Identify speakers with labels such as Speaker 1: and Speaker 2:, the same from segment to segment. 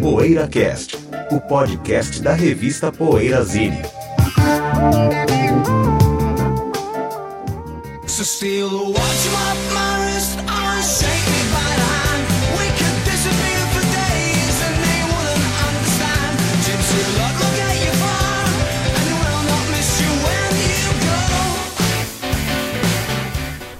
Speaker 1: PoeiraCast, o podcast da revista you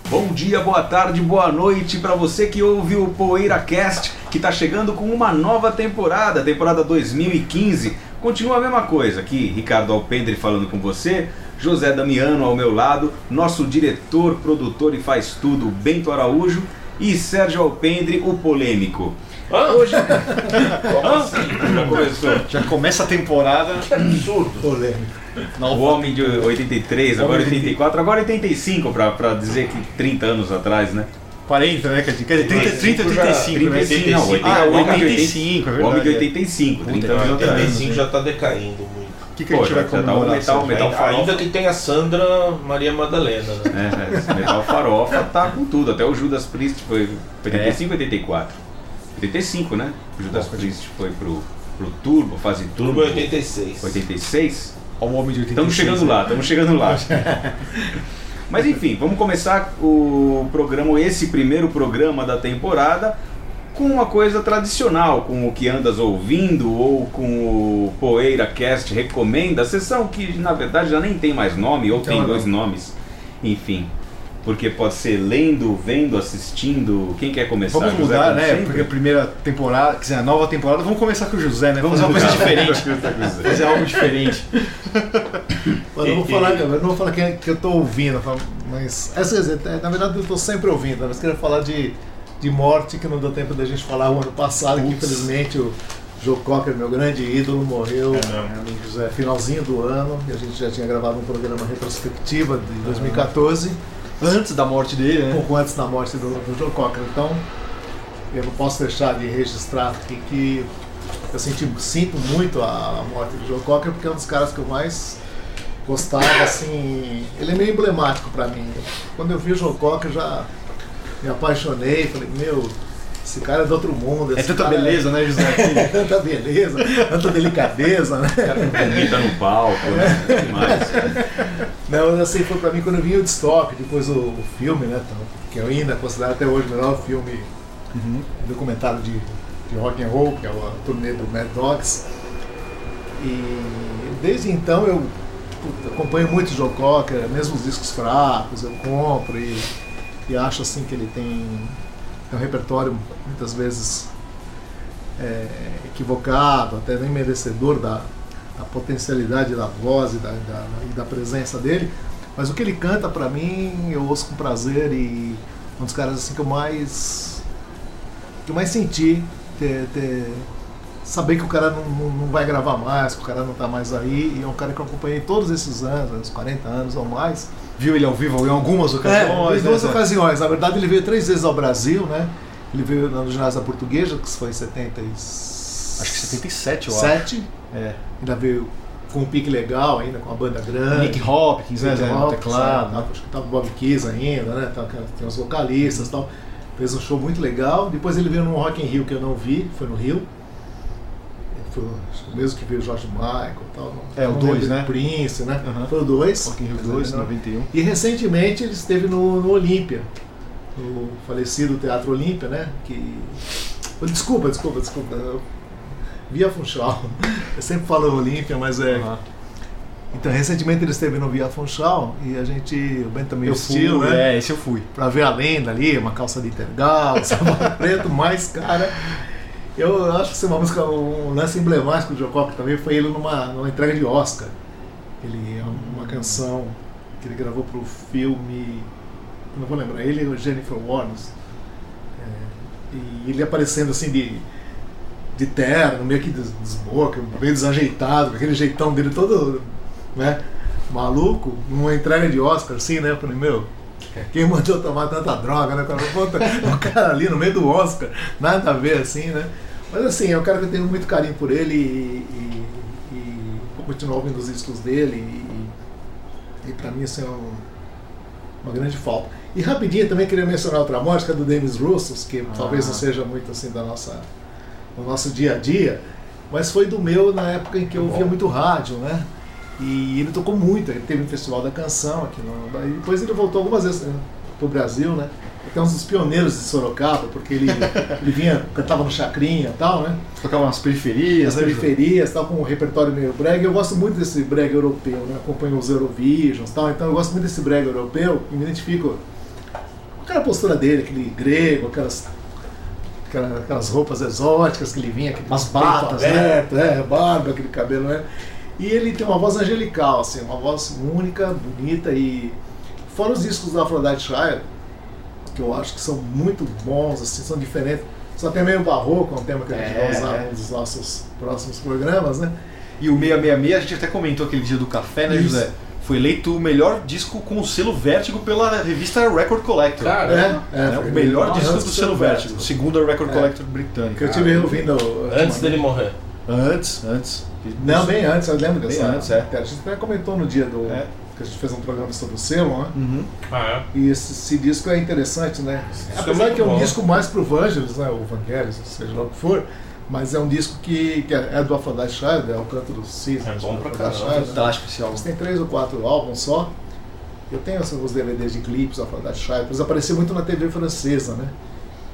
Speaker 1: go. Bom dia, boa tarde, boa noite para você que ouve o PoeiraCast, que está chegando com uma nova temporada, temporada 2015. Continua a mesma coisa aqui, Ricardo Alpendre falando com você, José Damiano ao meu lado, nosso diretor, produtor e faz tudo, Bento Araújo e Sérgio Alpendre, o polêmico. Hoje.
Speaker 2: Como assim?
Speaker 3: Já começou. Já começa a temporada.
Speaker 2: Que absurdo.
Speaker 3: Polêmico.
Speaker 1: O homem de 83, agora 84, agora 85, pra, pra dizer que 30 anos atrás, né?
Speaker 3: 40, né? Quer dizer, 30, 30 35,
Speaker 1: 35,
Speaker 3: né?
Speaker 1: não, 80,
Speaker 3: Ah,
Speaker 1: o homem de
Speaker 3: 85, é
Speaker 1: O homem de
Speaker 3: verdade.
Speaker 1: 85, 30 anos
Speaker 3: Puta,
Speaker 1: atrás.
Speaker 2: 85 já tá decaindo muito.
Speaker 3: O que, que a gente
Speaker 1: já-
Speaker 3: vai
Speaker 1: já tá um
Speaker 3: comemorar?
Speaker 1: metal- metal-
Speaker 2: Ainda,
Speaker 1: farofa.
Speaker 2: ainda que tem a Sandra Maria Madalena, né?
Speaker 1: É, esse Metal Farofa tá com tudo, até o Judas Priest foi 85 ou 84? 85, né? O Judas Priest foi pro, pro Turbo, fase Turbo.
Speaker 2: Turbo 86.
Speaker 1: 86?
Speaker 3: Ó, o homem de 86.
Speaker 1: Estamos chegando lá, estamos chegando lá. Mas enfim, vamos começar o programa, esse primeiro programa da temporada, com uma coisa tradicional, com o que andas ouvindo ou com o Poeira Cast recomenda, a sessão que na verdade já nem tem mais nome, ou tem
Speaker 3: Então,
Speaker 1: dois nomes, enfim. Porque pode ser lendo, vendo, assistindo. Quem quer começar?
Speaker 3: Vamos
Speaker 1: José,
Speaker 3: mudar,
Speaker 1: como
Speaker 3: né?
Speaker 1: sempre?
Speaker 3: Porque a primeira temporada, quer dizer, a nova temporada, vamos começar com o José, né? Vamos fazer uma coisa diferente. fazer algo diferente.
Speaker 4: Mas eu não vou falar, eu não vou falar que, que eu estou ouvindo, mas essa, é, na verdade eu estou sempre ouvindo. Mas queria falar de, de morte que não deu tempo da gente falar o ano passado, que infelizmente o Joe Cocker, meu grande ídolo, morreu é, finalzinho do ano. E a gente já tinha gravado um programa retrospectiva de 2014,
Speaker 3: Antes da morte dele,
Speaker 4: um
Speaker 3: né?
Speaker 4: pouco antes da morte do, do Joe Cocker. Então eu não posso deixar de registrar aqui que eu senti, sinto muito a morte do Joe Cocker, porque é um dos caras que eu mais gostava, assim, ele é meio emblemático pra mim. Quando eu vi o Joe Cocker, já me apaixonei, falei, meu, esse cara é do outro mundo.
Speaker 3: É tanta
Speaker 4: cara
Speaker 3: beleza, né, José?
Speaker 4: É tanta beleza, tanta delicadeza, né?
Speaker 1: Vomita no palco, né? Que mais?
Speaker 4: Não, mas assim, foi pra mim quando eu vi o Woodstock, depois o, o filme, né, então, que eu ainda considero até hoje o melhor filme
Speaker 3: Uhum.
Speaker 4: documentário de, de rock and roll, que é o turnê do Mad Dogs. E desde então eu puta, acompanho muito o Joe Cocker, mesmo os discos fracos eu compro e, e acho assim que ele tem, tem um repertório muitas vezes é, equivocado, até nem merecedor da, da potencialidade da voz e da, da, e da presença dele. Mas o que ele canta pra mim eu ouço com prazer e um dos caras assim que eu mais que eu mais senti ter, ter- saber que o cara não, não, não vai gravar mais, que o cara não tá mais aí, e é um cara que eu acompanhei todos esses anos, uns 40 anos ou mais.
Speaker 3: Viu ele ao vivo em algumas
Speaker 4: É,
Speaker 3: ocasiões,
Speaker 4: em
Speaker 3: né,
Speaker 4: duas
Speaker 3: Zé?
Speaker 4: ocasiões. Na verdade, ele veio três vezes ao Brasil, né? Ele veio no ginásio da Portuguesa, que foi em 77.
Speaker 3: Acho que 77, eu acho. É.
Speaker 4: Ainda veio com um pique legal, ainda com uma banda grande.
Speaker 3: Nick Hopkins, né,
Speaker 4: Nick?
Speaker 3: No
Speaker 4: Hopkins,
Speaker 3: teclado.
Speaker 4: é, Acho que tava o Bob Keys ainda, né? Tem os vocalistas e tal. Fez um show muito legal. Depois ele veio num Rock in Rio que eu não vi, foi no Rio. Que o mesmo que veio o George Michael e tal.
Speaker 3: É, o
Speaker 4: Não
Speaker 3: dois,
Speaker 4: lembro,
Speaker 3: né?
Speaker 4: Prince, né?
Speaker 3: Aham.
Speaker 4: Foi o 2.
Speaker 3: Rock in Rio 2, 91.
Speaker 4: E recentemente ele esteve no, no Olímpia, no falecido Teatro Olímpia, né? Que... Desculpa, desculpa, desculpa. eu- Via Funchal. Eu sempre falo Olímpia, mas é.
Speaker 3: Aham.
Speaker 4: Então, recentemente ele esteve no Via Funchal e a gente, o Ben também
Speaker 3: Eu fui,
Speaker 4: vestiu, né?
Speaker 3: é, esse eu fui.
Speaker 4: Pra ver a lenda ali, uma calça de tergal, sapato preto, mais cara. Eu acho que isso é uma música, um lance emblemático do Joe Cocker também foi ele numa, numa entrega de Oscar. Ele é uma canção que ele gravou pro filme. Não vou lembrar, ele e o Jennifer Warnes. É, e ele aparecendo assim de, de terno, meio que des- desboca, meio desajeitado, com aquele jeitão dele todo, né? Maluco, numa entrega de Oscar, assim, né? Eu falei, meu, quem mandou tomar tanta droga, né? O cara ali no meio do Oscar, nada a ver assim, né? Mas assim, é um cara que eu tenho muito carinho por ele e, e, e vou continuar ouvindo os discos dele e, e pra mim assim, é um- uma grande falta. E rapidinho também queria mencionar outra é do Demis Russos, que talvez não seja muito assim da nossa no nosso dia a dia, mas foi do meu na época em que eu ouvia muito rádio, né? E ele tocou muito, ele teve um festival da canção aqui no. Depois ele voltou algumas vezes né, pro Brasil, né? Até uns dos pioneiros de Sorocaba, porque ele, ele vinha, cantava no Chacrinha e tal, né?
Speaker 3: Tocava nas periferias,
Speaker 4: As
Speaker 3: né?
Speaker 4: Periferias, tal, com um repertório meio brega. Eu gosto muito desse brega europeu, né? Acompanho os Eurovisions tal, então eu gosto muito desse brega europeu e me identifico com aquela postura dele, aquele grego, aquelas, aquela- aquelas roupas exóticas que ele vinha, aquele
Speaker 3: As
Speaker 4: peito
Speaker 3: batas, né?
Speaker 4: aberto, é, barba, aquele cabelo, né? E ele tem uma voz angelical, assim, uma voz única, bonita e fora os discos do Aphrodite Shire, que eu acho que são muito bons, assim, são diferentes. Só tem meio barroco, é um tema que a gente
Speaker 3: É,
Speaker 4: vai usar
Speaker 3: é.
Speaker 4: nos nossos próximos programas, né?
Speaker 3: E o 666, a gente até comentou aquele dia do café, né,
Speaker 4: Isso.
Speaker 3: José? Foi eleito o melhor disco com o selo Vértigo pela revista Record Collector.
Speaker 2: Cara,
Speaker 3: É,
Speaker 4: foi
Speaker 3: o melhor disco do selo Vértigo,
Speaker 4: Vértigo.
Speaker 3: segundo a Record
Speaker 4: É.
Speaker 3: Collector britânica.
Speaker 4: Que eu tive ouvindo.
Speaker 2: Antes dele morrer.
Speaker 3: Antes, antes.
Speaker 4: Não, bem antes, eu lembro
Speaker 3: Bem
Speaker 4: dessa.
Speaker 3: antes, é.
Speaker 4: A gente até comentou no dia do.
Speaker 3: É.
Speaker 4: Que a gente fez um programa sobre o selo, né?
Speaker 3: Uhum.
Speaker 2: Ah,
Speaker 4: E esse, esse disco é interessante, né?
Speaker 2: disco é
Speaker 4: Apesar
Speaker 2: muito
Speaker 4: que é um
Speaker 2: bom.
Speaker 4: disco mais pro Vangelis, né? O Vangelis, seja lá o que for. Mas é um disco que, que é do Aphrodite Shire, é o canto do Cis.
Speaker 2: É bom pra caramba.
Speaker 4: Né?
Speaker 3: Fantástico esse álbum.
Speaker 4: Eles têm três ou quatro álbuns só. Eu tenho assim, os DVDs de clipes da Aphrodite Shire. Eles apareciam muito na TV francesa, né?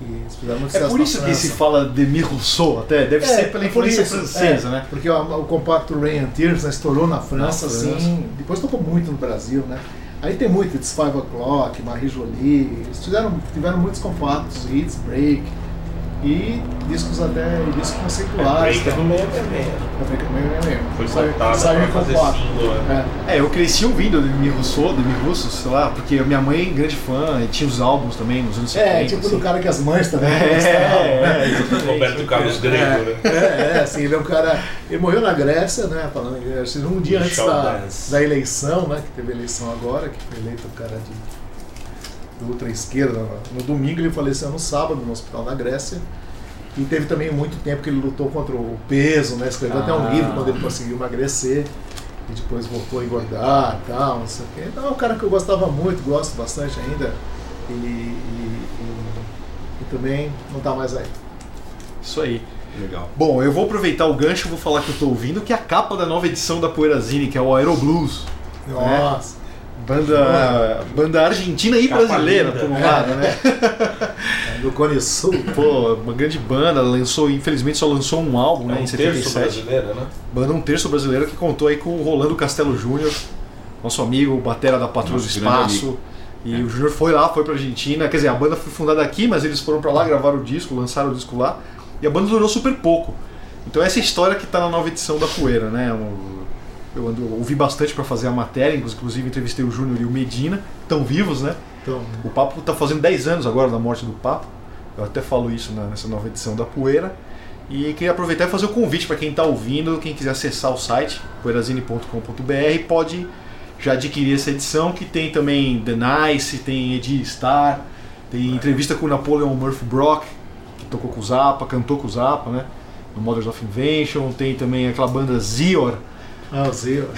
Speaker 4: Eles fizeram muito
Speaker 3: É por isso que se fala de Demi Rousseau até, deve ser pela
Speaker 4: é
Speaker 3: influência
Speaker 4: isso,
Speaker 3: francesa,
Speaker 4: é,
Speaker 3: né?
Speaker 4: Porque o, o compacto Rain and Tears né, estourou na França,
Speaker 3: França.
Speaker 4: assim, depois tocou muito no Brasil, né? Aí tem muito, It's Five O'Clock, Marie Jolie, eles tiveram, tiveram muitos compactos, Hits, Break, e discos até, discos conceituais.
Speaker 2: É do 666.
Speaker 4: Break é meio-
Speaker 2: Foi
Speaker 4: saiu-
Speaker 2: cortada
Speaker 4: saiu
Speaker 2: pra
Speaker 4: em
Speaker 2: fazer single, né?
Speaker 4: É.
Speaker 3: É, eu cresci ouvindo Demi Rousseau, Demi Russo, sei lá, porque a minha mãe, grande fã, e tinha os álbuns também nos anos 70.
Speaker 4: É, tipo
Speaker 3: assim.
Speaker 4: do cara que as mães também
Speaker 3: É,
Speaker 4: gostavam, né?
Speaker 3: é.
Speaker 2: Roberto Carlos Grego, né?
Speaker 4: É, é, é, assim, ele é um cara. Ele morreu na Grécia, né? Falando em Grécia, um dia antes da, da eleição, né? Que teve eleição agora, que foi eleito o cara de, ultra-esquerda. No domingo ele faleceu no sábado no hospital na Grécia. E teve também muito tempo que ele lutou contra o peso, né? Escreveu até um
Speaker 3: Ah.
Speaker 4: livro quando ele conseguiu emagrecer. E depois voltou a engordar e tal, não sei o quê. Então é um cara que eu gostava muito, gosto bastante ainda. E, e- e- e também não tá mais aí.
Speaker 3: Isso aí.
Speaker 1: Legal.
Speaker 3: Bom, eu vou aproveitar o gancho e vou falar que eu tô ouvindo, que é a capa da nova edição da Poeirazine, que é o Aero Blues.
Speaker 4: Nossa!
Speaker 3: Banda, banda argentina e brasileira, por um lado, né?
Speaker 4: Do Cone Sul.
Speaker 3: Pô, uma grande banda, lançou, infelizmente só lançou um álbum, né,
Speaker 2: É um
Speaker 3: em
Speaker 2: terço
Speaker 3: 77.
Speaker 2: brasileira, né?
Speaker 3: Banda um terço brasileira que contou aí com o Rolando Castelo Júnior, nosso amigo, batera da Patrulha do Espaço. E o Júnior foi lá, foi pra Argentina. Quer dizer, a banda foi fundada aqui, mas eles foram pra lá, gravaram o disco, lançaram o disco lá. E a banda durou super pouco. Então essa é a história que tá na nova edição da Poeira, né? Eu, eu ando- ouvi bastante pra fazer a matéria, inclusive entrevistei o Júnior e o Medina, estão vivos, né?
Speaker 4: Então,
Speaker 3: O Papo tá fazendo 10 anos agora da morte do Papo. Eu até falo isso na- nessa nova edição da Poeira. E queria aproveitar e fazer o convite para quem está ouvindo, quem quiser acessar o site, poeirazine.com.br, pode já adquirir essa edição, que tem também The Nice, tem Eddie Star, tem entrevista com o Napoleon Murphy Brock, que tocou com o Zappa, cantou com o Zappa, né? No Mothers of Invention, tem também aquela banda Zior,
Speaker 4: ah, o Zio.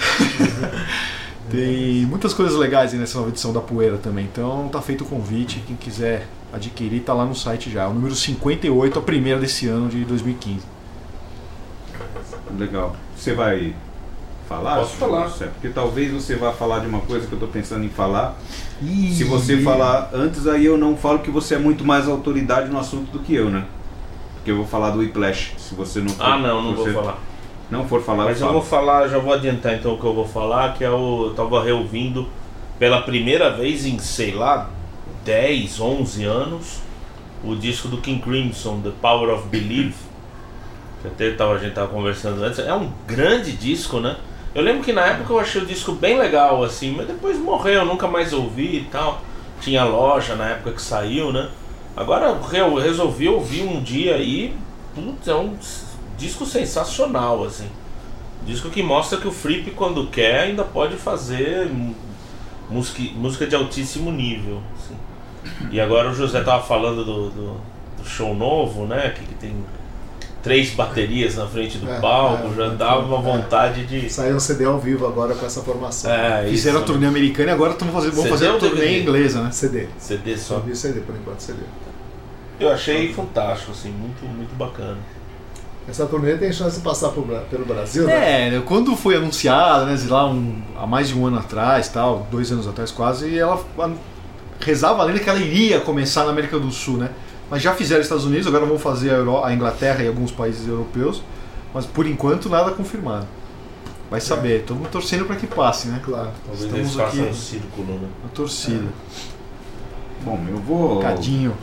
Speaker 3: tem muitas coisas legais aí nessa nova edição da Poeira também. Então tá feito o convite. Quem quiser adquirir, tá lá no site já. O número 58, a primeira desse ano de 2015.
Speaker 1: Legal. Você vai falar?
Speaker 2: Posso falar.
Speaker 1: José? Porque talvez você vá falar de uma coisa que eu tô pensando em falar.
Speaker 3: E...
Speaker 1: Se você falar antes, aí eu não falo que você é muito mais autoridade no assunto do que eu, né? Porque eu vou falar do Whiplash. Se você não for,
Speaker 2: Ah, não, não
Speaker 1: se
Speaker 2: vou
Speaker 1: você
Speaker 2: falar.
Speaker 1: Não for falar,
Speaker 2: Mas
Speaker 1: eu
Speaker 2: eu vou falar, já vou adiantar então o que eu vou falar, que é o. Eu tava reouvindo pela primeira vez em, sei lá, 10, 11 anos, o disco do King Crimson, The Power of Belief. Que até tava, a gente tava conversando antes. É um grande disco, né? Eu lembro que na época eu achei o disco bem legal, assim, mas depois morreu, nunca mais ouvi e tal. Tinha loja na época que saiu, né? Agora eu resolvi ouvir um dia e. Putz, é um disco sensacional, assim. Disco que mostra que o Fripp, quando quer, ainda pode fazer música, música de altíssimo nível. assim. E agora o José tava falando do, do, do show novo, né? Que, que tem três baterias na frente do
Speaker 4: É,
Speaker 2: palco,
Speaker 4: é,
Speaker 2: já
Speaker 4: é,
Speaker 2: dava uma
Speaker 4: é.
Speaker 2: vontade de.
Speaker 4: Saiu um CD ao vivo agora com essa formação.
Speaker 2: É,
Speaker 3: Fizeram a
Speaker 2: isso,
Speaker 3: turnê americana e agora fazendo, vão
Speaker 2: CD
Speaker 3: fazer a turnê
Speaker 2: DVD?
Speaker 3: inglesa, né?
Speaker 4: CD.
Speaker 2: CD
Speaker 4: Só
Speaker 2: só.
Speaker 4: vi CD por enquanto, CD.
Speaker 2: Eu achei fantástico, assim, muito, muito bacana.
Speaker 4: Essa turnê tem chance de passar por pelo Brasil, né?
Speaker 3: É, né, quando foi anunciada, né, lá um, há mais de um ano atrás, tal, dois anos atrás quase, e ela a- rezava a lenda que ela iria começar na América do Sul, né? Mas já fizeram nos Estados Unidos, agora vão fazer a, Euro- a Inglaterra e alguns países europeus, mas por enquanto nada confirmado. Vai saber, todo mundo torcendo para que passe, né?
Speaker 4: Claro.
Speaker 2: Talvez
Speaker 3: Estamos aqui.
Speaker 2: um círculo, né?
Speaker 3: A torcida.
Speaker 1: Bom, eu vou
Speaker 3: Cadinho.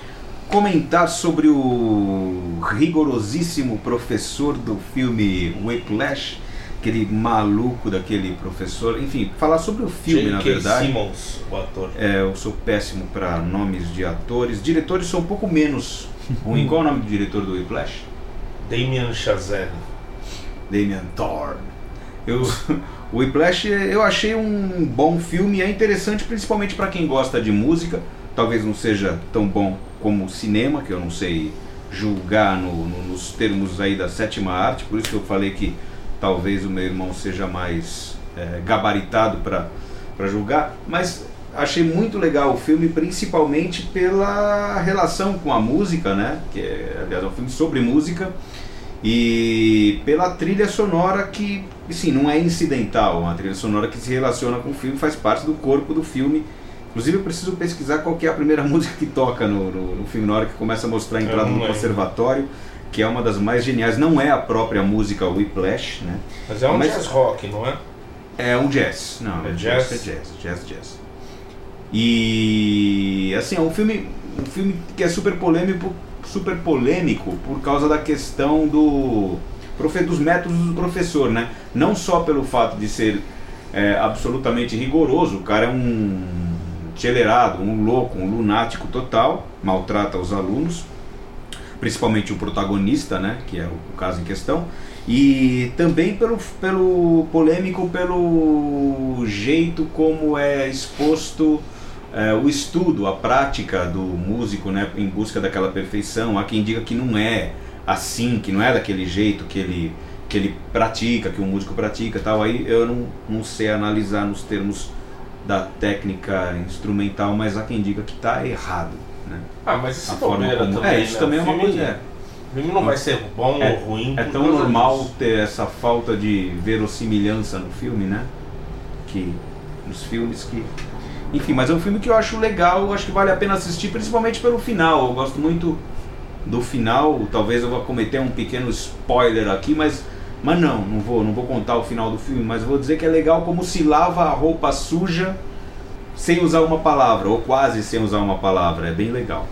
Speaker 1: Comentar sobre o rigorosíssimo professor do filme Whiplash, aquele maluco daquele professor. Enfim, falar sobre o filme, na
Speaker 2: J.K.
Speaker 1: verdade.
Speaker 2: Simmons, o ator.
Speaker 1: É, eu sou péssimo para nomes de atores. Diretores sou um pouco menos ruim. Qual é o nome do diretor do Whiplash?
Speaker 2: Damien Chazelle.
Speaker 1: Damien Thorne. Eu, o Whiplash eu achei um bom filme, é interessante principalmente para quem gosta de música. Talvez não seja tão bom como cinema, que eu não sei julgar no- no- nos termos aí da sétima arte, por isso que eu falei que talvez o meu irmão seja mais é, gabaritado para julgar. Mas achei muito legal o filme, principalmente pela relação com a música, né? Que é, aliás, é um filme sobre música e pela trilha sonora que, assim, não é incidental, é uma trilha sonora que se relaciona com o filme, faz parte do corpo do filme. Inclusive eu preciso pesquisar qual que é a primeira música que toca no, no, no filme, na hora que começa a mostrar a entrada
Speaker 2: lembro.
Speaker 1: conservatório, que é uma das mais geniais. Não é a própria música Whiplash, né?
Speaker 2: Mas é um
Speaker 1: Mas-
Speaker 2: jazz rock, não é?
Speaker 1: É um jazz. Não,
Speaker 2: É jazz?
Speaker 1: é jazz, jazz, jazz. E assim, é um filme, um filme que é super polêmico, super polêmico por causa da questão do dos métodos do professor, né? Não só pelo fato de ser é, absolutamente rigoroso, o cara é um acelerado, um louco, um lunático total, maltrata os alunos, principalmente o protagonista, né, que é o, caso em questão, e também pelo, pelo polêmico pelo jeito como é exposto é, o estudo, a prática do músico, né, em busca daquela perfeição. Há quem diga que não é assim, que não é daquele jeito que ele que ele pratica, que o músico pratica, tal. Aí eu não, não sei analisar nos termos da técnica instrumental, mas há quem diga que está errado, né?
Speaker 2: Ah, mas isso é
Speaker 1: forma
Speaker 2: bobeira
Speaker 1: como-
Speaker 2: também.
Speaker 1: é, isso
Speaker 2: né?
Speaker 1: também é uma
Speaker 2: filme-
Speaker 1: coisa. é.
Speaker 2: O filme não vai ser bom
Speaker 1: É-
Speaker 2: ou ruim.
Speaker 1: É tão normal
Speaker 2: disso.
Speaker 1: ter essa falta de verossimilhança no filme, né? Que nos filmes que. Enfim, mas é um filme que eu acho legal, eu acho que vale a pena assistir, principalmente pelo final. Eu gosto muito do final. Talvez eu vá cometer um pequeno spoiler aqui, mas. Mas não, não vou, não vou contar o final do filme, mas vou dizer que é legal como se lava a roupa suja sem usar uma palavra, ou quase sem usar uma palavra. É bem legal.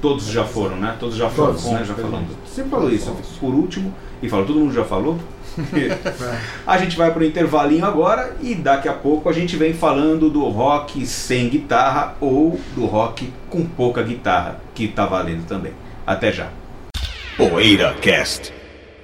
Speaker 1: Todos já foram, né? Todos já foram,
Speaker 4: Todos,
Speaker 1: né? Já
Speaker 4: todos.
Speaker 1: falamos. Você falou isso, por último e falou, todo mundo já falou? a gente vai para o intervalinho agora e daqui a pouco a gente vem falando do rock sem guitarra ou do rock com pouca guitarra, que tá valendo também. Até já.
Speaker 5: Poeira Cast.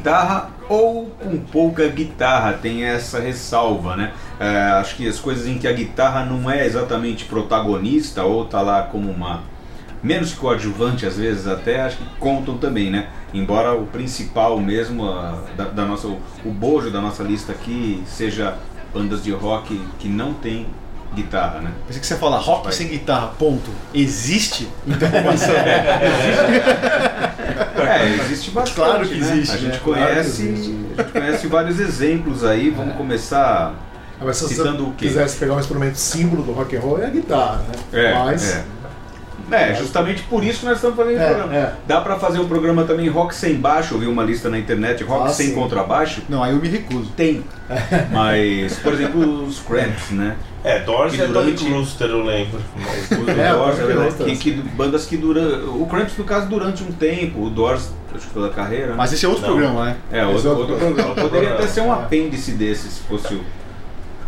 Speaker 1: Guitarra ou com pouca guitarra, tem essa ressalva, né? É, acho que as coisas em que a guitarra não é exatamente protagonista ou tá lá como uma menos que coadjuvante às vezes até acho que contam também, né? Embora o principal mesmo a, da, da nossa o bojo da nossa lista aqui seja bandas de rock que não tem guitarra, né?
Speaker 3: Pensei que você ia falar rock
Speaker 1: Vai.
Speaker 3: sem guitarra, ponto. Existe? Interrogação.
Speaker 1: É, existe bastante.
Speaker 3: Claro que
Speaker 1: né?
Speaker 3: existe,
Speaker 1: A gente
Speaker 3: né?
Speaker 4: Claro que
Speaker 1: conhece,
Speaker 4: existe.
Speaker 1: a gente conhece vários exemplos aí. Vamos começar.
Speaker 4: Ah, Mas se
Speaker 1: Citando
Speaker 4: você
Speaker 1: o quê?
Speaker 4: quisesse pegar um instrumento símbolo do rock and roll, é a guitarra, né?
Speaker 1: É,
Speaker 4: Mas,
Speaker 1: é. É, justamente por isso que nós estamos fazendo esse
Speaker 4: É,
Speaker 1: programa.
Speaker 4: é.
Speaker 1: Dá pra fazer um programa também rock sem baixo, eu vi uma lista na internet, rock
Speaker 4: Ah,
Speaker 1: sem
Speaker 4: sim.
Speaker 1: contrabaixo.
Speaker 3: Não, aí eu me recuso.
Speaker 1: Tem. Mas, por exemplo, os Cramps, né?
Speaker 2: É, Doors
Speaker 1: Que
Speaker 2: é Brewster, eu lembro. Mas
Speaker 1: O
Speaker 4: É,
Speaker 1: Doors,
Speaker 4: o
Speaker 1: é verdade,
Speaker 4: Cramps.
Speaker 1: que, que bandas que duram. O Cramps, no caso, durante um tempo. O Doors, acho que toda a carreira. né?
Speaker 3: Mas esse é outro
Speaker 2: Não.
Speaker 3: programa, né?
Speaker 1: É,
Speaker 4: Esse
Speaker 1: outro,
Speaker 4: é outro programa.
Speaker 1: Poderia até ser um
Speaker 4: É.
Speaker 1: apêndice desse, se fosse o.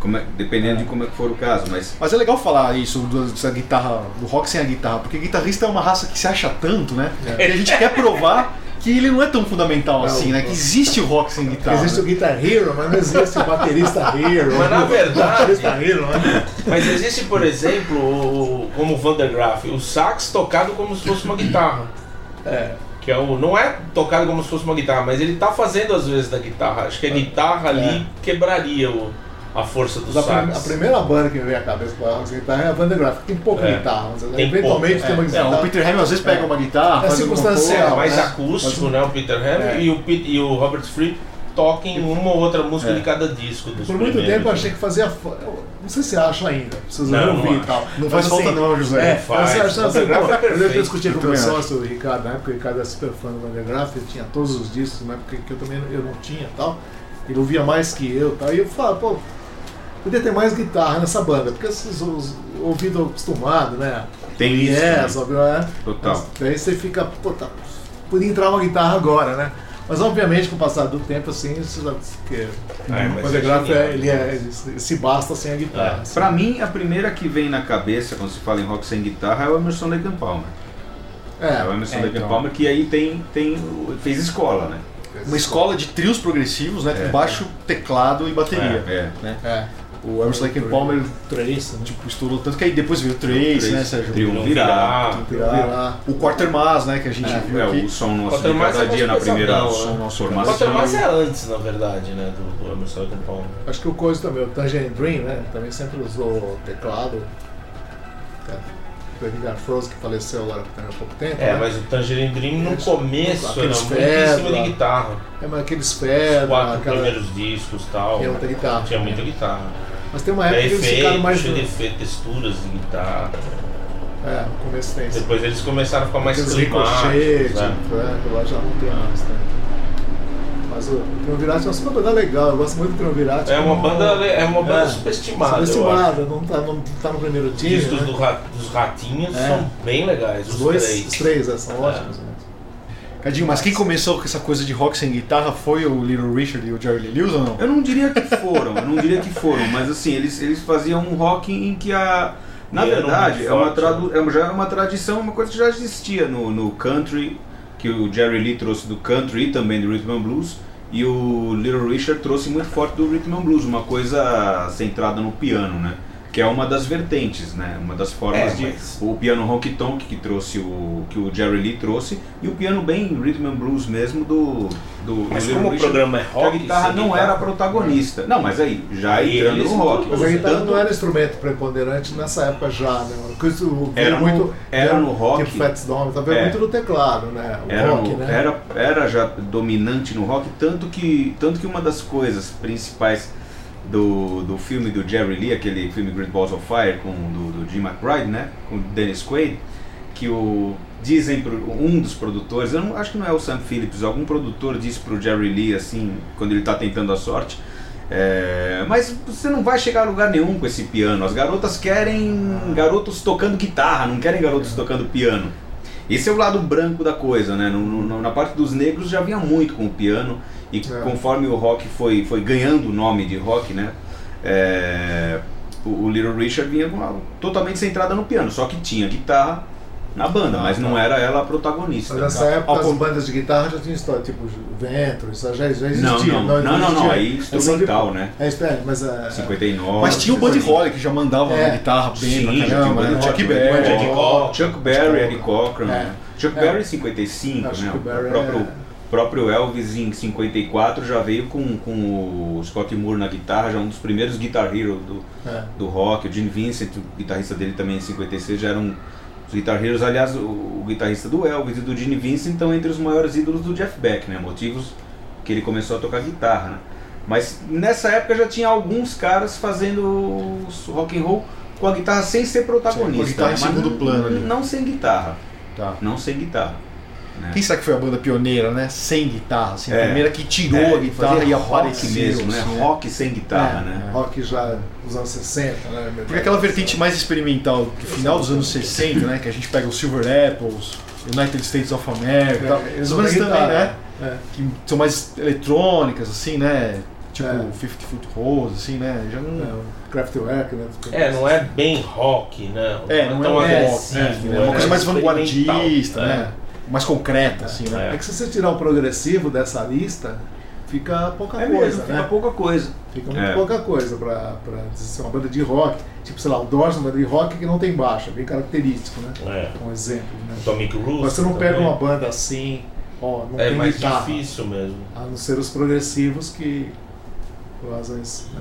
Speaker 1: como é- dependendo de como é que for o caso, mas.
Speaker 3: Mas é legal falar isso do- dessa guitarra, do rock sem a guitarra, porque guitarrista é uma raça que se acha tanto, né?
Speaker 4: É.
Speaker 3: Que a gente quer provar que ele não é tão fundamental
Speaker 4: Não,
Speaker 3: assim, né? Que existe o rock sem guitarra.
Speaker 4: Existe o Guitar Hero, mas não existe o baterista Hero.
Speaker 2: Mas na
Speaker 4: o
Speaker 2: verdade-
Speaker 4: baterista Hero, né?
Speaker 2: Mas existe, por exemplo, o, como o Van der Graaf, o sax tocado como se fosse uma guitarra.
Speaker 4: É.
Speaker 2: Que é o, não é tocado como se fosse uma guitarra, mas ele tá fazendo às vezes da guitarra. Acho que a guitarra ali quebraria o, a força do
Speaker 4: Mas A, prim-
Speaker 2: sax.
Speaker 4: a primeira banda que me veio à cabeça com a guitarra é a Gráfica. Tem pouca
Speaker 2: É.
Speaker 4: guitarra, mas
Speaker 2: Tem
Speaker 4: eventualmente
Speaker 2: pouco,
Speaker 4: tem uma
Speaker 2: é.
Speaker 4: guitarra.
Speaker 3: É, o Peter Hammill às vezes pega uma guitarra,
Speaker 4: É
Speaker 3: faz
Speaker 4: circunstancial,
Speaker 2: É
Speaker 3: coisa.
Speaker 2: mais
Speaker 4: né?
Speaker 2: acústico,
Speaker 4: Mas-
Speaker 2: né? O Peter Hammill
Speaker 4: É.
Speaker 2: e, o, Pete- e o Robert Fripp tocam uma ou outra música
Speaker 3: É.
Speaker 2: de cada disco. Dos
Speaker 4: Por muito
Speaker 2: primeiros,
Speaker 4: tempo eu
Speaker 2: né?
Speaker 4: achei que fazia. Não sei se acha ainda, precisa
Speaker 2: Não, não
Speaker 4: ouvir e tal.
Speaker 3: Não faz falta
Speaker 4: assim,
Speaker 3: não, José.
Speaker 4: É,
Speaker 2: Faz.
Speaker 4: eu
Speaker 2: Van
Speaker 4: assim, pô,
Speaker 2: é
Speaker 4: eu discutia com o meu sócio, o Ricardo, na época o Ricardo é super fã do Van der Graaf, ele tinha todos os discos, na época que eu também eu não tinha e tal. Ele ouvia mais que eu e tal. E eu falava, pô, podia ter mais guitarra nessa banda, porque esses, os, o ouvido acostumado, né?
Speaker 1: Tem isso.
Speaker 4: Yes,
Speaker 1: né?
Speaker 4: óbvio, é.
Speaker 1: Total.
Speaker 4: Mas Daí você fica, pô, tá, podia entrar uma guitarra agora, né? Mas obviamente com o passar do tempo, assim, isso já- que
Speaker 2: É,
Speaker 4: o der
Speaker 2: é
Speaker 4: é, ele é, ele se basta sem a guitarra.
Speaker 2: É.
Speaker 4: assim.
Speaker 1: Pra mim, a primeira que vem na cabeça quando se fala em rock sem guitarra é o Emerson Lake and Palmer. É, o Emerson
Speaker 3: é,
Speaker 1: Lake
Speaker 3: então.
Speaker 1: Palmer que aí tem, tem fez escola, né?
Speaker 3: Uma escola de trios progressivos, né?
Speaker 1: É.
Speaker 3: Com baixo, teclado e bateria.
Speaker 1: É.
Speaker 3: Né? O Emerson Lake and Palmer
Speaker 4: Trace, né?
Speaker 3: tipo, estourou tanto que aí depois veio o Trace, né, Sérgio?
Speaker 1: Triunvirar.
Speaker 4: Virar.
Speaker 3: O Quartermass, né, que a gente
Speaker 4: É,
Speaker 3: viu
Speaker 1: É,
Speaker 3: aqui.
Speaker 1: o som nosso de cada
Speaker 2: é
Speaker 1: dia na primeira
Speaker 2: pesadão,
Speaker 1: som,
Speaker 2: né? Quanto
Speaker 1: formação.
Speaker 2: mais é antes, na verdade, né? Do, do Emerson Lake and Palmer.
Speaker 4: Acho que o Coisa também, o Tangerine Dream, né? Também sempre usou teclado. É, Foi o Richard Frost que faleceu agora há pouco tempo.
Speaker 2: É,
Speaker 4: né?
Speaker 2: mas o Tangerine Dream no
Speaker 4: Eles-
Speaker 2: começo era
Speaker 4: aqueles
Speaker 2: muito em cima de guitarra.
Speaker 4: É, mas aqueles
Speaker 2: Os
Speaker 4: pedra,
Speaker 2: quatro
Speaker 4: aquela.
Speaker 2: primeiros discos e tal.
Speaker 4: Tinha muita guitarra.
Speaker 2: Tinha muita guitarra.
Speaker 4: Mas tem uma
Speaker 2: É
Speaker 4: época que eles ficaram mais.
Speaker 2: cheio de efeito, texturas de guitarra.
Speaker 4: É, no começo tem.
Speaker 2: Depois eles começaram a ficar mais
Speaker 4: Aqueles
Speaker 2: climáticos.
Speaker 4: ricochetes,
Speaker 2: né?
Speaker 4: é, que lá já não tem mais, né? Mas o Triunvirate é uma super banda legal, eu gosto muito do Triunvirate.
Speaker 2: É uma
Speaker 4: como-
Speaker 2: banda, é uma banda
Speaker 4: É,
Speaker 2: subestimada. eu
Speaker 4: Subestimada, não tá, não tá no primeiro
Speaker 2: acho. Os
Speaker 4: time.
Speaker 2: discos
Speaker 4: né?
Speaker 2: do ra- dos ratinhos
Speaker 4: É.
Speaker 2: são bem legais,
Speaker 4: Os
Speaker 2: os,
Speaker 4: dois,
Speaker 2: três.
Speaker 4: os três, é, são ótimos. né?
Speaker 3: Cadinho, mas quem começou com essa coisa de rock sem guitarra foi o Little Richard e o Jerry Lee Lewis ou não?
Speaker 1: Eu não diria que foram, eu não diria que foram, mas assim, eles, eles faziam um rock em que a. Na
Speaker 2: E
Speaker 1: verdade, é uma,
Speaker 2: forte,
Speaker 1: tradu- é já é uma tradição, uma coisa que já existia no, no country, que o Jerry Lee trouxe do country e também do rhythm and blues, e o Little Richard trouxe muito forte do rhythm and blues, uma coisa centrada no piano, né? Que é uma das vertentes, né? Uma das formas
Speaker 2: É,
Speaker 1: de.
Speaker 2: mas-
Speaker 1: O piano honky tonk que trouxe o. que o Jerry Lee trouxe, e o piano bem rhythm and blues mesmo do. do
Speaker 2: Mas
Speaker 1: do
Speaker 2: como o
Speaker 1: Richard,
Speaker 2: programa é
Speaker 1: que
Speaker 2: rock,
Speaker 1: a guitarra não
Speaker 2: guitarra-
Speaker 1: era a protagonista. Não, mas aí, já entrando no rock.
Speaker 4: Mas a guitarra
Speaker 1: Tanto-
Speaker 4: não era instrumento preponderante nessa época já, né? Porque isso
Speaker 1: Era
Speaker 4: veio
Speaker 1: no-
Speaker 4: muito.
Speaker 1: era no rock.
Speaker 4: Tipo Fats Domino, veio
Speaker 1: É.
Speaker 4: muito no teclado, né? O
Speaker 1: era,
Speaker 4: rock,
Speaker 1: no-
Speaker 4: né?
Speaker 1: era, era já dominante no rock, tanto que, tanto que uma das coisas principais do, do filme do Jerry Lee, aquele filme Great Balls of Fire com do, do Jim McBride, né, com Dennis Quaid, que o dizem um dos produtores, eu não, acho que não é o Sam Phillips, algum produtor disse pro Jerry Lee assim, quando ele está tentando a sorte, é, mas você não vai chegar a lugar nenhum com esse piano. As garotas querem garotos tocando guitarra, não querem garotos tocando piano. Esse é o lado branco da coisa, né? No- no- na parte dos negros já vinha muito com o piano e
Speaker 4: É.
Speaker 1: conforme o rock foi, foi ganhando o nome de rock, né? é, o, o Little Richard vinha com uma- totalmente centrada no piano, só que tinha guitarra na banda, mas não era ela a protagonista.
Speaker 4: Mas nessa época as bandas de guitarra já tinham história, tipo Ventro, isso já, já existia.
Speaker 1: Não, não, não, não, não,
Speaker 4: existia.
Speaker 1: aí
Speaker 4: É
Speaker 1: instrumental, né?
Speaker 4: É, é, mas é,
Speaker 1: 59.
Speaker 3: Mas tinha o Buddy Holly que já mandava
Speaker 4: É.
Speaker 3: na guitarra bem
Speaker 1: Sim, já tinha o
Speaker 3: né?
Speaker 1: Buddy
Speaker 3: Chuck Berry.
Speaker 1: Chuck Berry, Eddie Cochran.
Speaker 4: É.
Speaker 1: Chuck
Speaker 4: É.
Speaker 1: Berry 55,
Speaker 4: Acho
Speaker 1: né?
Speaker 4: o
Speaker 1: próprio
Speaker 4: é-
Speaker 1: próprio Elvis em 54 já veio com, com o Scott Moore na guitarra, já um dos primeiros Guitar Hero do,
Speaker 4: É.
Speaker 1: do rock. O Gene Vincent, o guitarrista dele também em 56, já eram os Guitar Heroes. Aliás, o, o guitarrista do Elvis e do Gene Vincent estão entre os maiores ídolos do Jeff Beck, né? Motivos que ele começou a tocar guitarra, né? Mas nessa época já tinha alguns caras fazendo rock and roll com a guitarra sem ser protagonista.
Speaker 3: Sim, com a guitarra
Speaker 1: né?
Speaker 3: em segundo
Speaker 1: não-
Speaker 3: plano ali.
Speaker 1: Não sem guitarra.
Speaker 3: Tá.
Speaker 1: Não sem guitarra. Né?
Speaker 3: Quem será que foi a banda pioneira, né? Sem guitarra, assim, a
Speaker 1: É.
Speaker 3: primeira que tirou
Speaker 1: É,
Speaker 3: a guitarra e
Speaker 1: rock
Speaker 3: apareceu
Speaker 1: mesmo, né?
Speaker 3: assim,
Speaker 1: Rock sem guitarra,
Speaker 4: É,
Speaker 1: né?
Speaker 4: Rock já dos anos 60, né?
Speaker 3: Porque aquela vertente mais experimental do final dos anos 60, né? Que a gente pega o Silver Apples, United States of America, tal.
Speaker 4: É, eles
Speaker 3: As
Speaker 4: não
Speaker 3: bandas também, né?
Speaker 4: É.
Speaker 3: Que são mais eletrônicas, assim, né? Tipo
Speaker 4: É.
Speaker 3: 50 Foot Rose, assim, né? Já não.
Speaker 4: É, Kraftwerk, né?
Speaker 2: É, não é bem rock, né?
Speaker 3: É, não é
Speaker 2: tão
Speaker 3: um rock,
Speaker 2: agressivo,
Speaker 3: né? É uma coisa mais vanguardista,
Speaker 2: É.
Speaker 3: né? Mais concreta, assim, né?
Speaker 4: É que se você tirar o progressivo dessa lista, fica pouca
Speaker 1: É
Speaker 4: coisa,
Speaker 1: mesmo,
Speaker 4: né?
Speaker 1: fica pouca coisa.
Speaker 4: Fica muito
Speaker 1: É.
Speaker 4: pouca coisa pra, pra dizer ser uma banda de rock. Tipo, sei lá, o Doors é uma banda de rock que não tem baixo, é bem característico, né?
Speaker 2: É.
Speaker 4: Um exemplo, né?
Speaker 2: Atomic Rooster
Speaker 4: Mas você não pega
Speaker 2: também.
Speaker 4: uma banda assim, ó, não
Speaker 2: É
Speaker 4: tem
Speaker 2: mais
Speaker 4: guitarra.
Speaker 2: difícil mesmo.
Speaker 4: A não ser os progressivos que. por razões. Né?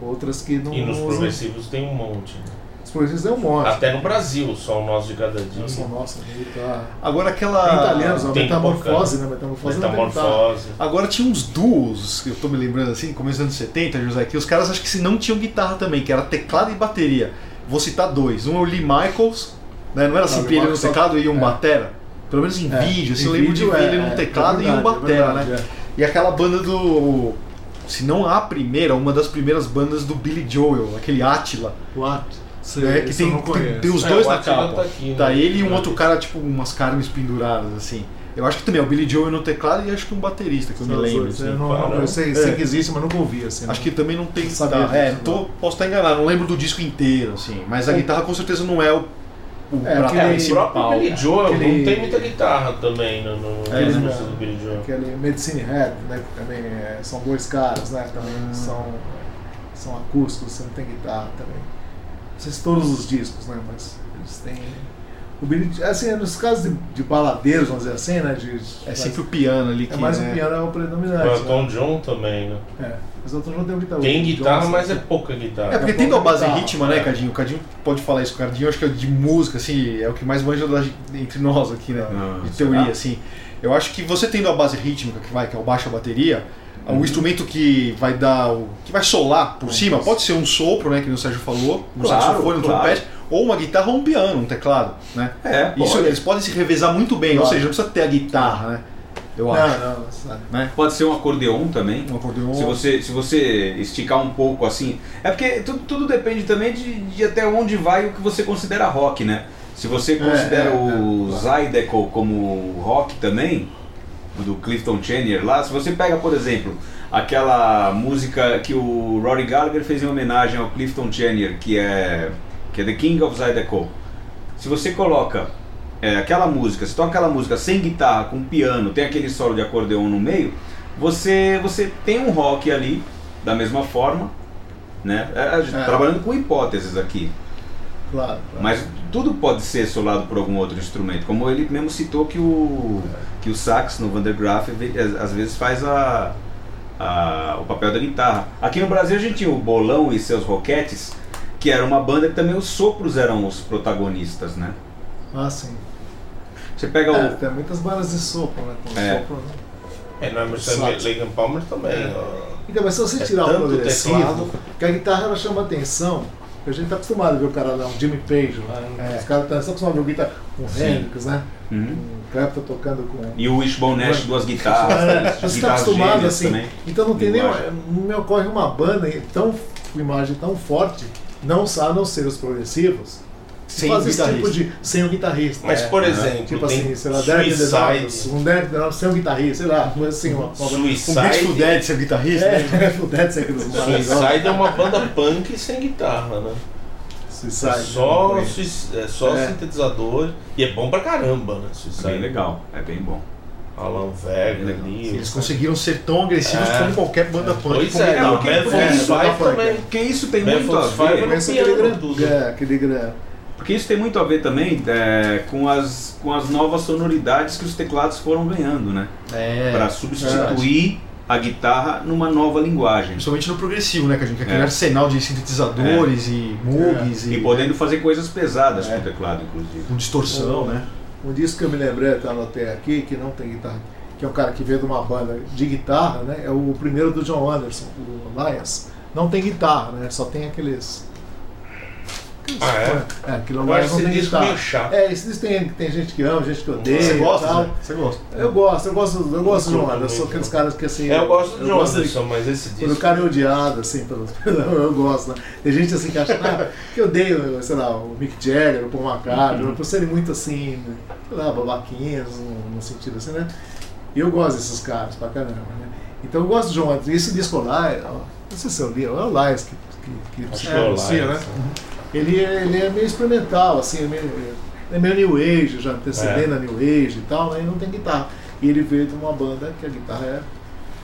Speaker 4: Outras que não.
Speaker 2: E nos
Speaker 4: usam-
Speaker 2: progressivos tem um monte. né?
Speaker 4: Os é um monte.
Speaker 2: Até no Brasil, só o nosso de cada dia.
Speaker 4: Nossa, guitarra.
Speaker 3: Agora
Speaker 4: Tem
Speaker 3: aquela.
Speaker 4: italianos, a
Speaker 2: tem
Speaker 4: metamorfose, né? Metamorfose tem guitarra.
Speaker 2: Metamorfose.
Speaker 3: Agora tinha uns duos, que eu tô me lembrando assim, começo dos anos 70, José, que os caras acho que se não tinham guitarra também, que era teclado e bateria. Vou citar dois. Um é o Lee Michaels, né? Não era
Speaker 4: Não,
Speaker 3: sempre
Speaker 4: Lee
Speaker 3: ele no teclado e um
Speaker 4: é.
Speaker 3: batera. Pelo menos em
Speaker 4: É,
Speaker 3: vídeo, assim,
Speaker 4: em
Speaker 3: eu lembro de
Speaker 4: vídeo
Speaker 3: ver
Speaker 4: é,
Speaker 3: ele
Speaker 4: é,
Speaker 3: num teclado
Speaker 4: é
Speaker 3: e um
Speaker 4: verdade, é
Speaker 3: batera,
Speaker 4: verdade,
Speaker 3: né? E aquela banda do. Se não a primeira, uma das primeiras bandas do Billy Joel, aquele Attila,
Speaker 4: What? Sei,
Speaker 3: né? Que tem,
Speaker 4: não
Speaker 3: tem, tem os
Speaker 2: É,
Speaker 3: dois
Speaker 2: o
Speaker 3: na capa.
Speaker 2: tá aqui, né?
Speaker 3: Tá ele e um
Speaker 2: É.
Speaker 3: outro cara, tipo, umas carnes penduradas, assim. Eu acho que também é o Billy Joel no teclado e acho que um baterista, que eu me
Speaker 4: São os
Speaker 3: lembro. assim.
Speaker 4: eu, não, não, eu sei,
Speaker 3: É.
Speaker 4: sei que existe, mas nunca ouvi assim.
Speaker 3: Acho
Speaker 4: não.
Speaker 3: que também não tem
Speaker 4: Não
Speaker 3: guitarra. É,
Speaker 4: disso,
Speaker 3: tô-
Speaker 4: não.
Speaker 3: posso estar enganado, não lembro do disco inteiro, assim. Mas a guitarra com certeza não é o, o
Speaker 4: É, aquele-
Speaker 2: É, o próprio Billy Joel
Speaker 4: Aquele-
Speaker 2: não tem muita guitarra também no, no,
Speaker 3: É,
Speaker 2: nas
Speaker 3: né?
Speaker 2: músicas do Billy Joel.
Speaker 4: Aquele Medicine Head, né? Que também é- são dois caras, né? Também
Speaker 3: Ah.
Speaker 4: são, são acústicos, você não tem guitarra também. Não sei se todos os discos, né? Mas eles têm. O Billy, assim, nos casos de, de baladeiros, vamos dizer assim, né? De,
Speaker 3: É sempre o piano ali que
Speaker 4: É mais
Speaker 3: né?
Speaker 4: o piano é o
Speaker 2: O
Speaker 4: predominante.
Speaker 2: Elton
Speaker 4: né?
Speaker 2: John também, né?
Speaker 4: É. Mas o Elton John tem guitarra.
Speaker 2: Tem
Speaker 4: o
Speaker 2: guitarra,
Speaker 4: John,
Speaker 2: mas é
Speaker 4: assim,
Speaker 2: pouca guitarra.
Speaker 3: É porque
Speaker 4: É
Speaker 3: tendo a
Speaker 4: pouca
Speaker 3: base
Speaker 4: guitarra,
Speaker 3: ritma, né,
Speaker 2: é.
Speaker 3: Cadinho? O Cadinho pode falar isso. O Cadinho acho que é de música, assim, é o que mais manja da, entre nós aqui, né?
Speaker 1: Ah,
Speaker 3: de teoria,
Speaker 1: será?
Speaker 3: assim. Eu acho que você tendo a base rítmica, que vai, que é o baixo a bateria,
Speaker 1: Uhum.
Speaker 3: o instrumento que vai dar o. que vai solar por cima, pode ser um sopro, né? Que o Sérgio falou, um
Speaker 1: Claro,
Speaker 3: saxofone, um
Speaker 1: claro.
Speaker 3: trompete, ou uma guitarra ou um piano, um teclado, né?
Speaker 1: É,
Speaker 3: Isso
Speaker 1: pode.
Speaker 3: eles podem se revezar muito bem, ou
Speaker 4: Claro.
Speaker 3: seja, não precisa ter a guitarra, né? Eu
Speaker 4: Não,
Speaker 3: acho.
Speaker 4: não, sabe.
Speaker 3: Né?
Speaker 1: Pode ser um acordeon também.
Speaker 3: Um acordeon.
Speaker 1: Se você, se você esticar um pouco assim. É porque tudo, tudo depende também de, de até onde vai o que você considera rock, né? Se você considera
Speaker 4: é,
Speaker 1: o
Speaker 4: é,
Speaker 1: Zydeco como rock também, do Clifton Chenier lá, se você pega, por exemplo, aquela música que o Rory Gallagher fez em homenagem ao Clifton Chenier, que é, que é The King of Zydeco. Se você coloca é, aquela música, se toca aquela música sem guitarra, com piano, tem aquele solo de acordeon no meio, você, você tem um rock ali, da mesma forma, né? É, gente tá
Speaker 4: É.
Speaker 1: Trabalhando com hipóteses aqui.
Speaker 4: Claro. claro.
Speaker 1: Mas tudo pode ser solado por algum outro instrumento. Como ele mesmo citou que o, que o sax no Van der Graaf às- vezes faz a, a- o papel da guitarra. Aqui no Brasil a gente tinha o Bolão e seus Roquetes, que era uma banda que também os sopros eram os protagonistas, né?
Speaker 4: Ah, sim.
Speaker 1: Você pega
Speaker 4: É,
Speaker 1: o.
Speaker 4: tem muitas bandas de sopro, né? Com
Speaker 1: É.
Speaker 4: sopro, né?
Speaker 2: É, Emerson
Speaker 4: Sax.
Speaker 2: Lake and Palmer também.
Speaker 4: É.
Speaker 2: ó.
Speaker 4: Então, mas se você
Speaker 2: É
Speaker 4: tirar o progressivo,
Speaker 2: teclado.
Speaker 4: que a guitarra ela chama atenção, a gente tá acostumado a ver o cara lá, um Jimmy Page lá,
Speaker 3: É.
Speaker 4: os caras estão acostumados a ver o guitarra com o. Hendrix, né?
Speaker 1: Uhum.
Speaker 4: Um Clapton tocando com...
Speaker 1: E o Wishbone Nash, duas guitarras,
Speaker 4: É,
Speaker 1: né?
Speaker 4: você está
Speaker 1: guitarras
Speaker 4: acostumado assim,
Speaker 1: também.
Speaker 4: então não tem nem, não me ocorre uma banda tão com imagem tão forte, não a não ser os progressivos,
Speaker 3: Sem
Speaker 4: faz esse tipo
Speaker 3: guitarrista.
Speaker 4: de sem o guitarrista.
Speaker 2: Mas,
Speaker 4: É.
Speaker 2: por
Speaker 1: né?
Speaker 2: exemplo,
Speaker 4: Tipo
Speaker 2: tem
Speaker 4: assim, sei lá, Dogs,
Speaker 2: Suicide.
Speaker 4: um Derek the Dogs sem o guitarrista, sei lá, coisa assim, uma, uma
Speaker 3: Um
Speaker 2: Suicide.
Speaker 3: Dead, ser guitarrista, né?
Speaker 4: É, o Dead Second
Speaker 2: Suicide é uma banda punk sem guitarra, né?
Speaker 4: Suicide.
Speaker 2: É só,
Speaker 4: né?
Speaker 2: é só
Speaker 4: É.
Speaker 2: sintetizador. E é bom pra caramba, né?
Speaker 1: É
Speaker 2: Suicide.
Speaker 1: bem legal, é bem bom.
Speaker 2: Alan Vega ali.
Speaker 3: Eles conseguiram ser tão agressivos
Speaker 2: É.
Speaker 3: como qualquer banda punk.
Speaker 2: Pois é,
Speaker 3: guitarra.
Speaker 2: não,
Speaker 1: porque- porque
Speaker 2: Five
Speaker 4: dá pra-
Speaker 2: também.
Speaker 1: Porque isso tem muito a ver.
Speaker 2: era-
Speaker 4: Conhece
Speaker 2: piano
Speaker 4: aquele grande,
Speaker 2: tudo.
Speaker 4: é, aquele grande,
Speaker 1: Porque isso tem muito a ver também é, com, as, com as novas sonoridades que os teclados foram ganhando, né?
Speaker 3: É.
Speaker 1: Para substituir a guitarra numa nova linguagem.
Speaker 3: Principalmente no progressivo, né? Que a gente tem aquele
Speaker 1: É.
Speaker 3: arsenal de sintetizadores e mugs e,
Speaker 1: E podendo fazer coisas pesadas
Speaker 3: É.
Speaker 1: com o teclado, inclusive.
Speaker 3: com distorção, né?
Speaker 4: Um disco que eu me lembrei, até anotei aqui, que não tem guitarra, que é um cara que veio de uma banda de guitarra, né? É o primeiro do John Anderson, o Lions. Não tem guitarra, né? Só tem aqueles.
Speaker 2: Ah, é?
Speaker 4: É, aquilo
Speaker 2: Eu
Speaker 4: lá não tem
Speaker 2: disco
Speaker 4: guitarra.
Speaker 2: meio chato.
Speaker 4: É, esse disco tem, tem gente que ama, gente que odeia.
Speaker 3: Você gosta,
Speaker 4: tal.
Speaker 3: Você gosta?
Speaker 4: Eu gosto, eu gosto, eu gosto John
Speaker 2: curto
Speaker 4: Anderson. Sou aqueles caras que assim.
Speaker 2: É, eu gosto John
Speaker 4: de-
Speaker 2: Anderson, mas esse
Speaker 4: Quando o
Speaker 2: disco.
Speaker 4: cara é odiado, assim, pelos, eu gosto, né? Tem gente assim que acha ah, que odeio, sei lá, o Mick Jagger, o Paul McCartney,
Speaker 2: Uhum.
Speaker 4: por serem muito assim, sei lá, babaquinhas, no, no sentido assim, né? E eu gosto desses caras pra caramba, né? Então eu gosto do John Anderson. E esse disco lá, não sei se eu li, é o Lies que, que, que
Speaker 2: que é
Speaker 4: pronuncia,
Speaker 2: Lions,
Speaker 4: né? Ele, é- ele é meio experimental, assim, é meio, é meio New Age, já antecedendo
Speaker 2: É.
Speaker 4: a New Age e tal, né? E não tem guitarra. E ele veio de uma banda que a guitarra é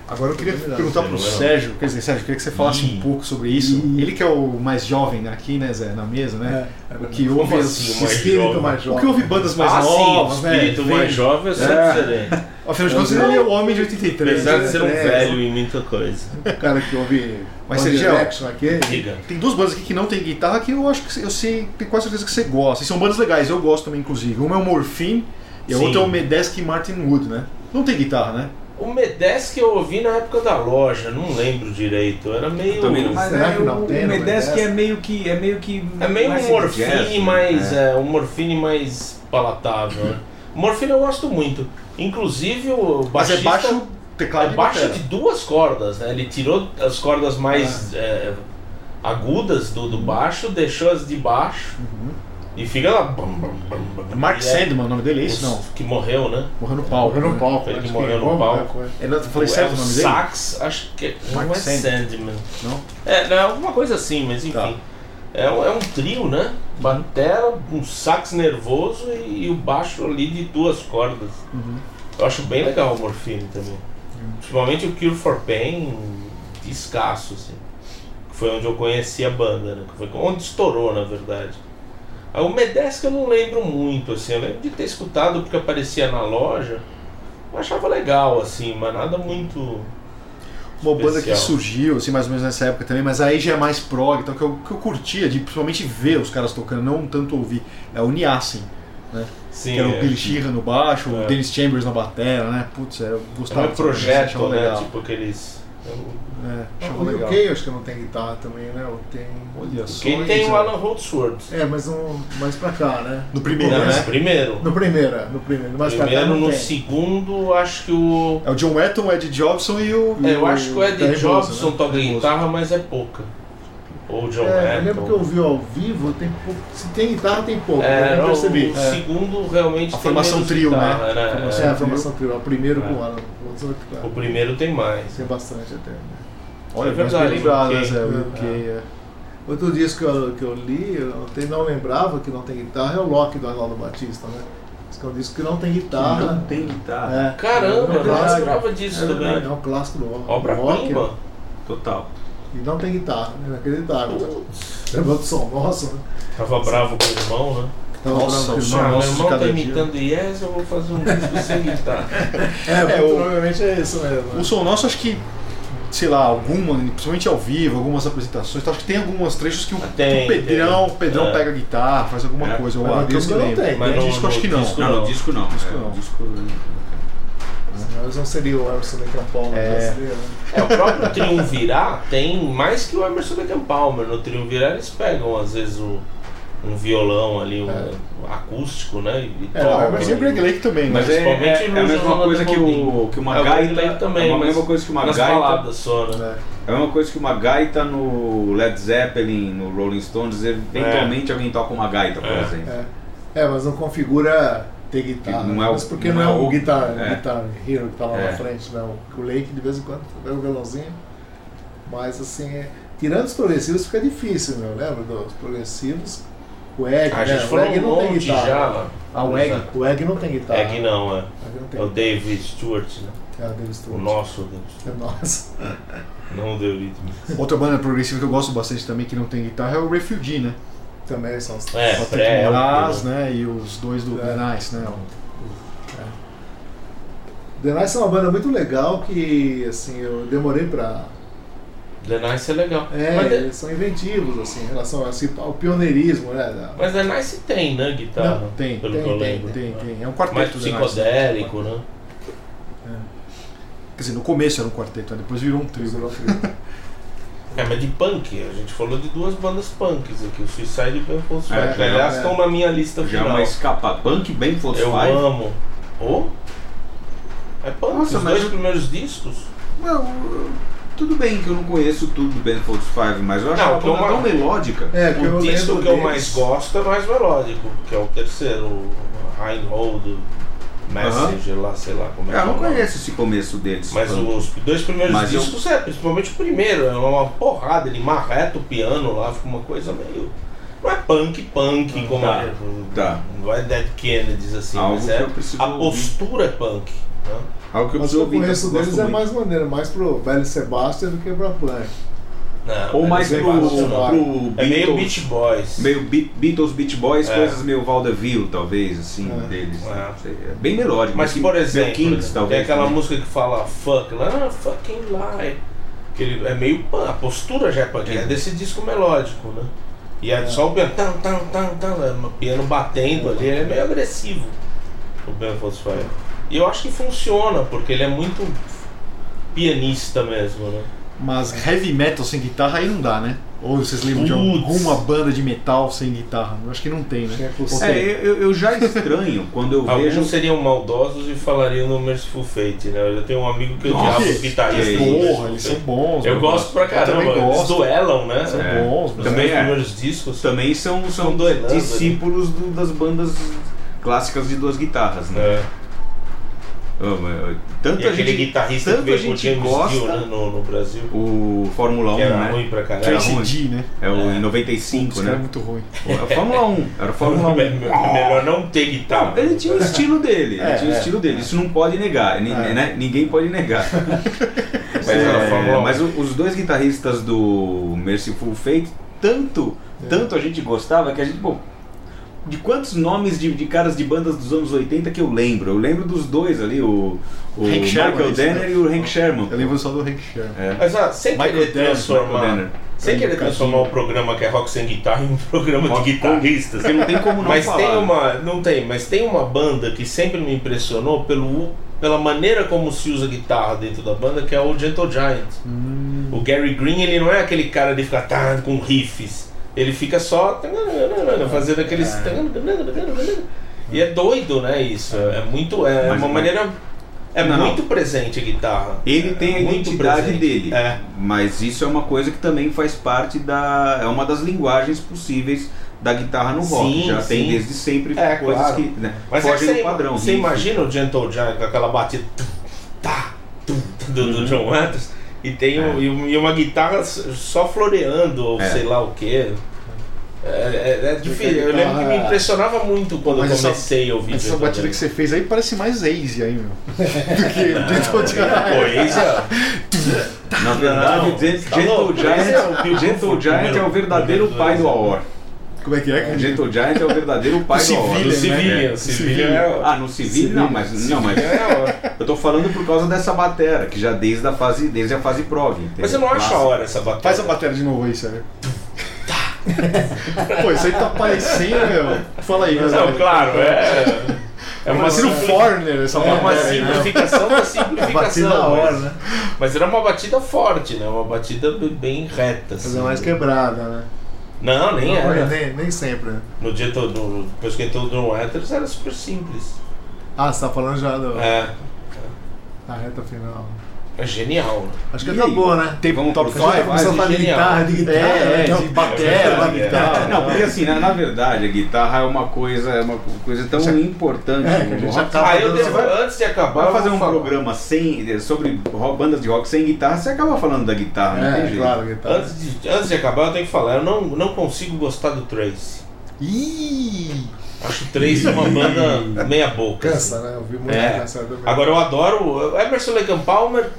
Speaker 3: Agora eu queria perguntar pro
Speaker 2: Fenomenal.
Speaker 3: Sérgio, quer dizer, Sérgio, eu queria que você falasse
Speaker 2: Ih.
Speaker 3: um pouco sobre isso.
Speaker 4: Ih.
Speaker 3: Ele que é o mais jovem né, aqui, né, Zé, na mesa, né?
Speaker 4: É, é
Speaker 3: o que
Speaker 2: Como
Speaker 3: ouve
Speaker 2: assim,
Speaker 3: as-
Speaker 2: o mais
Speaker 4: espírito
Speaker 2: jovem?
Speaker 4: mais
Speaker 3: o que ouve bandas mais
Speaker 2: ah,
Speaker 3: novas,
Speaker 2: sim, o
Speaker 3: né?
Speaker 2: espírito mais jovem é sempre
Speaker 3: É.
Speaker 2: diferente.
Speaker 3: Afinal de contas, ele é o homem de 83.
Speaker 2: Apesar
Speaker 3: né?
Speaker 2: de ser um
Speaker 4: É,
Speaker 2: velho em muita coisa.
Speaker 4: O cara que ouve
Speaker 3: Mas.
Speaker 2: Diga.
Speaker 3: Tem duas bandas aqui que não tem guitarra que eu acho que eu sei, tenho quase certeza que você gosta. E são bandas legais, eu gosto também, inclusive. Uma é o Morphine e a
Speaker 2: Sim.
Speaker 3: outra é o Medesk Martin Wood, né? Não tem guitarra, né?
Speaker 2: O Medesk eu ouvi na época da loja, não lembro direito. Era meio.
Speaker 1: Também não, mas
Speaker 4: Será
Speaker 1: é,
Speaker 4: que não
Speaker 1: o,
Speaker 4: tem
Speaker 1: o Medesk
Speaker 4: Medesk?
Speaker 1: é meio que é meio que
Speaker 2: É meio
Speaker 1: mais
Speaker 2: um morfine
Speaker 1: né?
Speaker 2: mais.
Speaker 1: É.
Speaker 2: É, um morfine mais palatável, né? O morfine eu gosto muito. Inclusive o
Speaker 3: Mas
Speaker 2: baixista.
Speaker 3: é baixo, teclado
Speaker 2: é
Speaker 3: e
Speaker 2: baixo de duas cordas, né? Ele tirou as cordas mais
Speaker 3: Ah.
Speaker 2: é, agudas do, do baixo, deixou as de baixo e fica lá. bum, bum.
Speaker 3: Uhum. Mark
Speaker 2: E é-
Speaker 3: Sandman, o nome dele é esse? Não.
Speaker 2: Que morreu, né?
Speaker 3: Morreu no palco.
Speaker 4: Morreu no
Speaker 3: né?
Speaker 4: palco.
Speaker 2: Ele
Speaker 4: acho
Speaker 2: morreu no palco.
Speaker 3: Ele, eu falei
Speaker 2: é
Speaker 3: certo
Speaker 2: o
Speaker 3: o nome dele?
Speaker 2: sax, acho que
Speaker 3: Mark
Speaker 2: não é
Speaker 3: Sandman.
Speaker 2: Sandman.
Speaker 3: Não?
Speaker 2: É, não, alguma coisa assim, mas enfim.
Speaker 3: Tá.
Speaker 2: É, um, é um trio, né? Batera, um sax nervoso e, e o baixo ali de duas cordas.
Speaker 3: Uhum.
Speaker 2: Eu acho bem legal o Morphine também. Principalmente o Cure for Pain, escasso, assim. Que foi onde eu conheci a banda, né? Que foi onde estourou, na verdade. Aí o Medesk eu não lembro muito, assim. Eu lembro de ter escutado porque aparecia na loja. Eu achava legal, assim, mas nada muito.
Speaker 3: Uma banda que
Speaker 2: especial.
Speaker 3: surgiu, assim, mais ou menos nessa época também, mas aí já é mais prog, então que eu, que eu curtia de principalmente ver os caras tocando, não tanto ouvir. É o Niacin,
Speaker 2: Sim,
Speaker 3: que era o
Speaker 2: é.
Speaker 3: Billy Sheehan no baixo,
Speaker 2: É.
Speaker 3: o Dennis Chambers na batera, né? Putz, é, eu
Speaker 2: É
Speaker 3: gostava
Speaker 2: um
Speaker 3: dessa banda,
Speaker 2: projeto,
Speaker 3: achava
Speaker 2: né?
Speaker 3: legal.
Speaker 2: Tipo aqueles.
Speaker 3: É, achava
Speaker 4: O
Speaker 3: legal.
Speaker 4: UK acho que não tem guitarra também, né? Ou tem...
Speaker 3: Olha só.
Speaker 2: Quem tem o Alan Holdsworth.
Speaker 4: É, mas um, mais pra cá, né?
Speaker 3: No primeiro,
Speaker 2: Não,
Speaker 3: né?
Speaker 2: primeiro.
Speaker 4: No primeiro, é, no primeiro. Mais pra cá
Speaker 2: Primeiro,
Speaker 4: não
Speaker 2: no
Speaker 4: tem.
Speaker 2: segundo, acho que o.
Speaker 3: É o John Wetton, o Ed Jobson e o.
Speaker 2: É, eu acho que o Ed
Speaker 4: Terry
Speaker 2: Jobson
Speaker 4: né?
Speaker 2: toca guitarra, mas é pouca. Ou o John
Speaker 4: É, eu lembro que eu
Speaker 2: Wetton.
Speaker 4: ouvi ao vivo, tem pouco. Se tem guitarra, tem pouco.
Speaker 2: É,
Speaker 4: eu não percebi.
Speaker 2: o
Speaker 4: É.
Speaker 2: segundo realmente
Speaker 3: A
Speaker 2: tem
Speaker 3: formação
Speaker 2: menos
Speaker 3: trio, né?
Speaker 2: guitarra, né?
Speaker 3: Formação
Speaker 4: É, a
Speaker 2: É.
Speaker 4: formação trio. O primeiro
Speaker 2: É.
Speaker 4: com o Alan Holdsworth,
Speaker 2: O
Speaker 4: claro.
Speaker 2: primeiro tem mais.
Speaker 4: Tem bastante até. né?
Speaker 3: Olha,
Speaker 2: É verdade,
Speaker 3: lembrado, né, Zé? O
Speaker 4: É.
Speaker 3: É.
Speaker 4: Outro disco que eu, que eu li, eu não, tem- não lembrava que não tem guitarra, é o Loki do Arnaldo Batista, né? Esse que é um disco que não tem guitarra.
Speaker 1: Não tem guitarra.
Speaker 4: É.
Speaker 2: Caramba,
Speaker 4: é
Speaker 2: eu não lembrava disso
Speaker 4: É
Speaker 2: também.
Speaker 4: É um clássico do rock.
Speaker 2: Obra-prima.
Speaker 1: Total.
Speaker 4: E não tem guitarra, né? Inacreditável.
Speaker 2: Putz,
Speaker 4: Lembra do som nosso, né?
Speaker 2: Tava bravo com o irmão, né?
Speaker 4: Tava
Speaker 3: Nossa, o som
Speaker 2: Ah,
Speaker 4: não-
Speaker 2: meu
Speaker 3: nosso
Speaker 2: irmão tá imitando Yes, eu vou fazer um disco sem guitarra.
Speaker 4: É,
Speaker 3: É, o-
Speaker 4: provavelmente é isso mesmo.
Speaker 3: O som nosso, acho que, sei lá, alguma, principalmente ao vivo, algumas apresentações, então acho que tem alguns trechos que o,
Speaker 2: Tem,
Speaker 3: que o Pedrão,
Speaker 2: tem.
Speaker 3: o Pedrão
Speaker 2: É.
Speaker 3: pega a guitarra, faz alguma
Speaker 1: É.
Speaker 3: coisa. Eu,
Speaker 4: Mas
Speaker 3: que eu
Speaker 4: não tem.
Speaker 2: Mas
Speaker 3: no
Speaker 2: no-
Speaker 3: disco acho
Speaker 2: no
Speaker 3: que não.
Speaker 2: disco
Speaker 1: Não, no disco não.
Speaker 3: Disco
Speaker 1: É,
Speaker 3: não.
Speaker 1: disco-
Speaker 4: Mas não seria o Emerson Lake Palmer
Speaker 3: É.
Speaker 4: brasileiro, né?
Speaker 2: É, o próprio Triunvirar tem mais que o Emerson Lake Palmer. No Triunvirar eles pegam, às vezes, o- um violão ali, um
Speaker 4: É.
Speaker 2: acústico, né? E
Speaker 4: É,
Speaker 2: tocam.
Speaker 3: Mas e o Greg Lake também,
Speaker 1: Mas
Speaker 3: né?
Speaker 1: é, é, é a
Speaker 2: Illusion
Speaker 1: mesma coisa que, o, que uma
Speaker 2: É,
Speaker 1: gaita.
Speaker 2: Também,
Speaker 1: é a mesma coisa que uma gaita.
Speaker 2: só, né?
Speaker 3: É.
Speaker 1: É uma coisa que uma gaita no Led Zeppelin, no Rolling Stones, eventualmente alguém toca uma gaita, por
Speaker 2: É.
Speaker 1: exemplo.
Speaker 4: É. É, mas não configura ter guitarra.
Speaker 1: Não é o-
Speaker 4: mas porque
Speaker 1: não
Speaker 4: não,
Speaker 1: é
Speaker 4: é o
Speaker 1: o-
Speaker 4: guitar,
Speaker 1: é.
Speaker 4: guitar hero que tá lá
Speaker 1: É.
Speaker 4: na frente, né? O, o Lake de vez em quando pega o violãozinho. Mas assim, é- tirando os progressivos fica difícil, meu. Lembra dos progressivos? O Egg,
Speaker 2: A
Speaker 4: né?
Speaker 2: gente
Speaker 4: O
Speaker 2: falou
Speaker 4: Egg
Speaker 2: um
Speaker 4: não tem guitarra.
Speaker 2: já.
Speaker 3: Ah, o Egg.
Speaker 4: O Egg não tem guitarra.
Speaker 2: Egg não, é.
Speaker 4: O Egg não tem
Speaker 2: É o. David Stewart, né?
Speaker 4: É, o David
Speaker 2: O
Speaker 4: Stewart.
Speaker 2: nosso David Stewart.
Speaker 4: É nosso.
Speaker 2: Não o Eurythmics.
Speaker 3: Outra banda progressiva que eu gosto bastante também, que não tem guitarra, é o Refugee, né?
Speaker 4: Também são os
Speaker 2: É,
Speaker 3: Patrick
Speaker 2: é, é o-
Speaker 3: Moraz, né? E os dois do
Speaker 4: É.
Speaker 3: The Nice, né?
Speaker 4: The Nice é uma banda muito legal que assim, eu demorei pra.
Speaker 2: The Nice é legal.
Speaker 4: É,
Speaker 2: mas,
Speaker 4: eles são inventivos, assim, em relação assim, ao pioneirismo, né?
Speaker 2: mas The Nice tem, né, guitarra?
Speaker 3: Não, tem,
Speaker 2: pelo
Speaker 4: tem,
Speaker 2: que eu
Speaker 4: tem,
Speaker 2: lembro.
Speaker 3: Tem, tem. É um quarteto
Speaker 2: Mais psicodélico, né?
Speaker 3: Quer dizer, no começo era um quarteto, né? depois virou um trio.
Speaker 2: É, mas de punk, a gente falou de duas bandas punks aqui, o Suicide e o Benfolds
Speaker 1: É,
Speaker 2: que
Speaker 1: é,
Speaker 2: aliás
Speaker 4: é.
Speaker 2: estão na minha lista
Speaker 1: Já
Speaker 2: final.
Speaker 1: uma escapa punk bem Fox
Speaker 2: Eu
Speaker 1: Five.
Speaker 2: amo. Ô? É punk,
Speaker 1: Nossa,
Speaker 2: os dois
Speaker 1: eu-
Speaker 2: primeiros discos.
Speaker 1: Well, eu- tudo bem que eu não conheço tudo do Ben Folds Five, mas eu acho
Speaker 2: Não,
Speaker 1: uma
Speaker 2: que eu
Speaker 1: banda
Speaker 2: ma-
Speaker 1: tão melódica.
Speaker 4: É, que eu
Speaker 2: o disco que eu
Speaker 4: deles-
Speaker 2: mais gosto é o mais melódico, que é o terceiro, o Reinhold Messenger lá, sei lá como é
Speaker 1: É, eu
Speaker 2: é
Speaker 1: não conheço esse começo deles.
Speaker 2: Mas os dois primeiros
Speaker 1: Mas eu-
Speaker 2: discos, é, principalmente o primeiro, é uma porrada, ele marreta o piano lá, fica uma coisa meio. Não é punk, punk, como
Speaker 1: tá,
Speaker 2: é,
Speaker 1: tá.
Speaker 2: não é Dead Kennedys assim,
Speaker 1: Algo
Speaker 2: mas é,
Speaker 1: eu
Speaker 2: a
Speaker 1: ouvir.
Speaker 2: postura é punk. Né?
Speaker 1: Algo que eu
Speaker 4: Mas
Speaker 1: preciso
Speaker 4: o que eu
Speaker 1: ouvir,
Speaker 4: conheço
Speaker 1: gosto
Speaker 4: deles é mais maneiro, mais pro velho Sebastian do que pra punk.
Speaker 2: Não,
Speaker 1: Ou mais
Speaker 2: é
Speaker 1: pro, pro
Speaker 2: É meio
Speaker 1: Beatles,
Speaker 2: Beach Boys.
Speaker 1: meio Be- Beatles, Beach Boys,
Speaker 2: É.
Speaker 1: coisas meio Vaudeville, talvez, assim,
Speaker 4: É.
Speaker 1: deles.
Speaker 2: É.
Speaker 1: Não sei, é bem melódico.
Speaker 2: Mas,
Speaker 1: que-
Speaker 2: por exemplo,
Speaker 1: Kings,
Speaker 2: tem
Speaker 1: talvez.
Speaker 2: aquela
Speaker 1: também.
Speaker 2: música que fala fuck, lá, ah, fucking lie. Que ele é meio punk, a postura já é punk, é,
Speaker 1: É.
Speaker 2: desse disco melódico, né? E é, só o piano, tan, tan, tan, tan, é, o piano batendo ali, ele é meio agressivo, o Ben Folds Five. E eu acho que funciona, porque ele é muito pianista mesmo, né?
Speaker 3: Mas heavy metal sem guitarra aí não dá, né? Ou vocês lembram de
Speaker 2: Putz.
Speaker 3: alguma banda de metal sem guitarra? Eu acho que não tem,
Speaker 4: é
Speaker 3: né?
Speaker 4: possível.
Speaker 1: É, eu, eu já estranho quando eu
Speaker 2: Alguns
Speaker 1: vejo.
Speaker 2: seriam maldosos e falariam no Merciful Fate, né? Eu tenho um amigo que odiava os guitarristas.
Speaker 3: Porra, eles são bons.
Speaker 2: Eu
Speaker 3: né?
Speaker 2: gosto pra caramba, eles duelam, né?
Speaker 3: São
Speaker 1: É.
Speaker 3: bons,
Speaker 1: Também é.
Speaker 2: primeiros discos.
Speaker 1: Também são, são
Speaker 2: São doidando, né?
Speaker 1: discípulos do- das bandas clássicas de duas guitarras, né?
Speaker 2: É.
Speaker 1: Mas, Tanto
Speaker 2: E
Speaker 1: a
Speaker 2: aquele
Speaker 1: gente,
Speaker 2: guitarrista que
Speaker 1: tanto a
Speaker 2: o
Speaker 1: gente
Speaker 2: James
Speaker 1: gosta
Speaker 2: Dio né, no, no Brasil.
Speaker 1: o Fórmula 1,
Speaker 2: Que era
Speaker 1: né?
Speaker 2: ruim pra caralho.
Speaker 1: Era ruim.
Speaker 3: Né?
Speaker 1: É o
Speaker 2: É.
Speaker 1: em 95,
Speaker 3: Esse cara é
Speaker 1: né?
Speaker 3: muito ruim.
Speaker 1: Era Fórmula 1, era Fórmula 1.
Speaker 2: É melhor não ter guitarra.
Speaker 1: Não, ele tinha o estilo dele, ele
Speaker 3: É,
Speaker 1: tinha o
Speaker 3: é.
Speaker 1: estilo dele, isso não pode negar,
Speaker 3: É.
Speaker 1: né? ninguém pode negar.
Speaker 2: Mas era
Speaker 1: É,
Speaker 2: Fórmula 1.
Speaker 1: mas o- os dois guitarristas do Merciful Fate, tanto, tanto a gente gostava que a gente, bom, de quantos nomes de, de caras de bandas dos anos 80 que eu lembro? Eu lembro dos dois ali, o, o
Speaker 3: Hank Sherman,
Speaker 1: Michael
Speaker 3: né?
Speaker 1: e o Hank Sherman.
Speaker 3: Eu lembro só do Hank Sherman.
Speaker 1: É.
Speaker 2: Mas ah, sem
Speaker 3: Michael
Speaker 2: querer transformar. Sem querer transformar o programa que é rock sem guitarra em um programa
Speaker 1: Rock
Speaker 2: de guitarristas.
Speaker 1: Porque não tem como não
Speaker 2: Mas
Speaker 1: falar.
Speaker 2: tem uma. Não tem, mas tem uma banda que sempre me impressionou pelo, pela maneira como se usa guitarra dentro da banda, que é o Gentle Giant.
Speaker 3: Hum.
Speaker 2: O Gary Green, ele não é aquele cara de ficar tá, com riffs. Ele fica só fazendo aqueles. E é doido, né? Isso. É muito. É
Speaker 1: Mas-
Speaker 2: uma maneira. É
Speaker 1: Não, não.
Speaker 2: muito presente a guitarra.
Speaker 1: Ele tem a
Speaker 2: É
Speaker 1: identidade
Speaker 2: presente.
Speaker 1: dele,
Speaker 2: É.
Speaker 1: mas isso é uma coisa que também faz parte da. É uma das linguagens possíveis da guitarra no rock.
Speaker 2: Sim,
Speaker 1: Já tem
Speaker 2: sim.
Speaker 1: desde sempre
Speaker 2: É,
Speaker 1: coisas
Speaker 2: claro.
Speaker 1: que né,
Speaker 2: Mas é
Speaker 1: fogem
Speaker 2: você,
Speaker 1: do padrão.
Speaker 2: você imagina o Gentle Giant com aquela batida tá, do, do John Waters e tem um-
Speaker 1: Uhum. É.
Speaker 2: e um- e uma guitarra só floreando ou
Speaker 1: É.
Speaker 2: sei lá o que. É, é- é difícil. Eu lembro que me impressionava muito quando eu
Speaker 3: Mas essa-
Speaker 2: comecei a ouvir
Speaker 3: essa batida que
Speaker 2: Giant.
Speaker 3: você fez aí parece mais Ace aí, meu. Do que Gentle Giant.
Speaker 2: esse é-
Speaker 1: Na verdade,
Speaker 2: tá
Speaker 1: Gentle
Speaker 2: é
Speaker 1: Giant, Gentle Giant é o verdadeiro pai do Aor.
Speaker 3: Como é que é?
Speaker 1: Gentle Giant é o verdadeiro pai do Aor.
Speaker 2: Do
Speaker 3: Civilian,
Speaker 2: Civilian,
Speaker 3: né?
Speaker 2: Civilian é
Speaker 1: Ah, no civil não, mas não, mas
Speaker 2: é
Speaker 1: eu tô falando por causa dessa batera, que já desde a fase, desde a fase prog. entendeu?
Speaker 2: Mas eu não acho a hora essa batalha.
Speaker 3: Faz a bateria de novo aí, sério. Pô, isso aí tá parecendo, meu. Fala aí,
Speaker 2: Não,
Speaker 3: meu.
Speaker 2: claro, é. É uma,
Speaker 3: Parecendo
Speaker 2: simpli-
Speaker 3: Foreigner essa
Speaker 2: é uma
Speaker 3: né?
Speaker 2: simplificação da simplificação.
Speaker 4: na hora,
Speaker 2: mas,
Speaker 4: né?
Speaker 2: mas era uma batida forte, né? Uma batida bem reta.
Speaker 4: Fazer
Speaker 2: Assim.
Speaker 4: mais quebrada, né?
Speaker 2: Não, nem
Speaker 4: Não,
Speaker 2: era.
Speaker 4: nem, nem sempre, né?
Speaker 2: No dia todo, no- depois que entrou o Waters, era super simples.
Speaker 4: Ah, você tá falando já do,
Speaker 2: É,
Speaker 4: da reta final.
Speaker 2: É genial. né?
Speaker 4: Acho que
Speaker 1: E
Speaker 4: acabou,
Speaker 1: aí?
Speaker 4: né?
Speaker 3: Tem
Speaker 1: Vamos
Speaker 3: top
Speaker 1: pro
Speaker 3: 5?
Speaker 1: top
Speaker 4: Começou a falar de
Speaker 2: genial.
Speaker 4: guitarra, de guitarra,
Speaker 3: É,
Speaker 4: né?
Speaker 3: de batera,
Speaker 2: É
Speaker 3: da
Speaker 2: verdade,
Speaker 3: guitarra.
Speaker 1: Não, porque assim, na, na verdade, a guitarra é uma coisa, é uma coisa tão importante.
Speaker 4: É, que a
Speaker 1: no
Speaker 4: gente
Speaker 1: rock.
Speaker 4: acaba
Speaker 2: Ah, eu
Speaker 4: dando-
Speaker 2: devo,
Speaker 1: vai-
Speaker 2: antes de acabar,
Speaker 1: Vai fazer um
Speaker 2: falar.
Speaker 1: programa sem, sobre rock- bandas de rock sem guitarra, você acaba falando da guitarra, não tem
Speaker 4: É,
Speaker 1: jeito.
Speaker 4: claro, guitarra.
Speaker 2: Antes de, antes de acabar, eu tenho que falar, eu não, não consigo gostar do Trace.
Speaker 3: Ih!
Speaker 2: Acho o Trace uma banda meia boca.
Speaker 4: Cansa, né? Eu vi muito
Speaker 2: É.
Speaker 4: cansado.
Speaker 2: Agora eu adoro o Emerson and Palmer.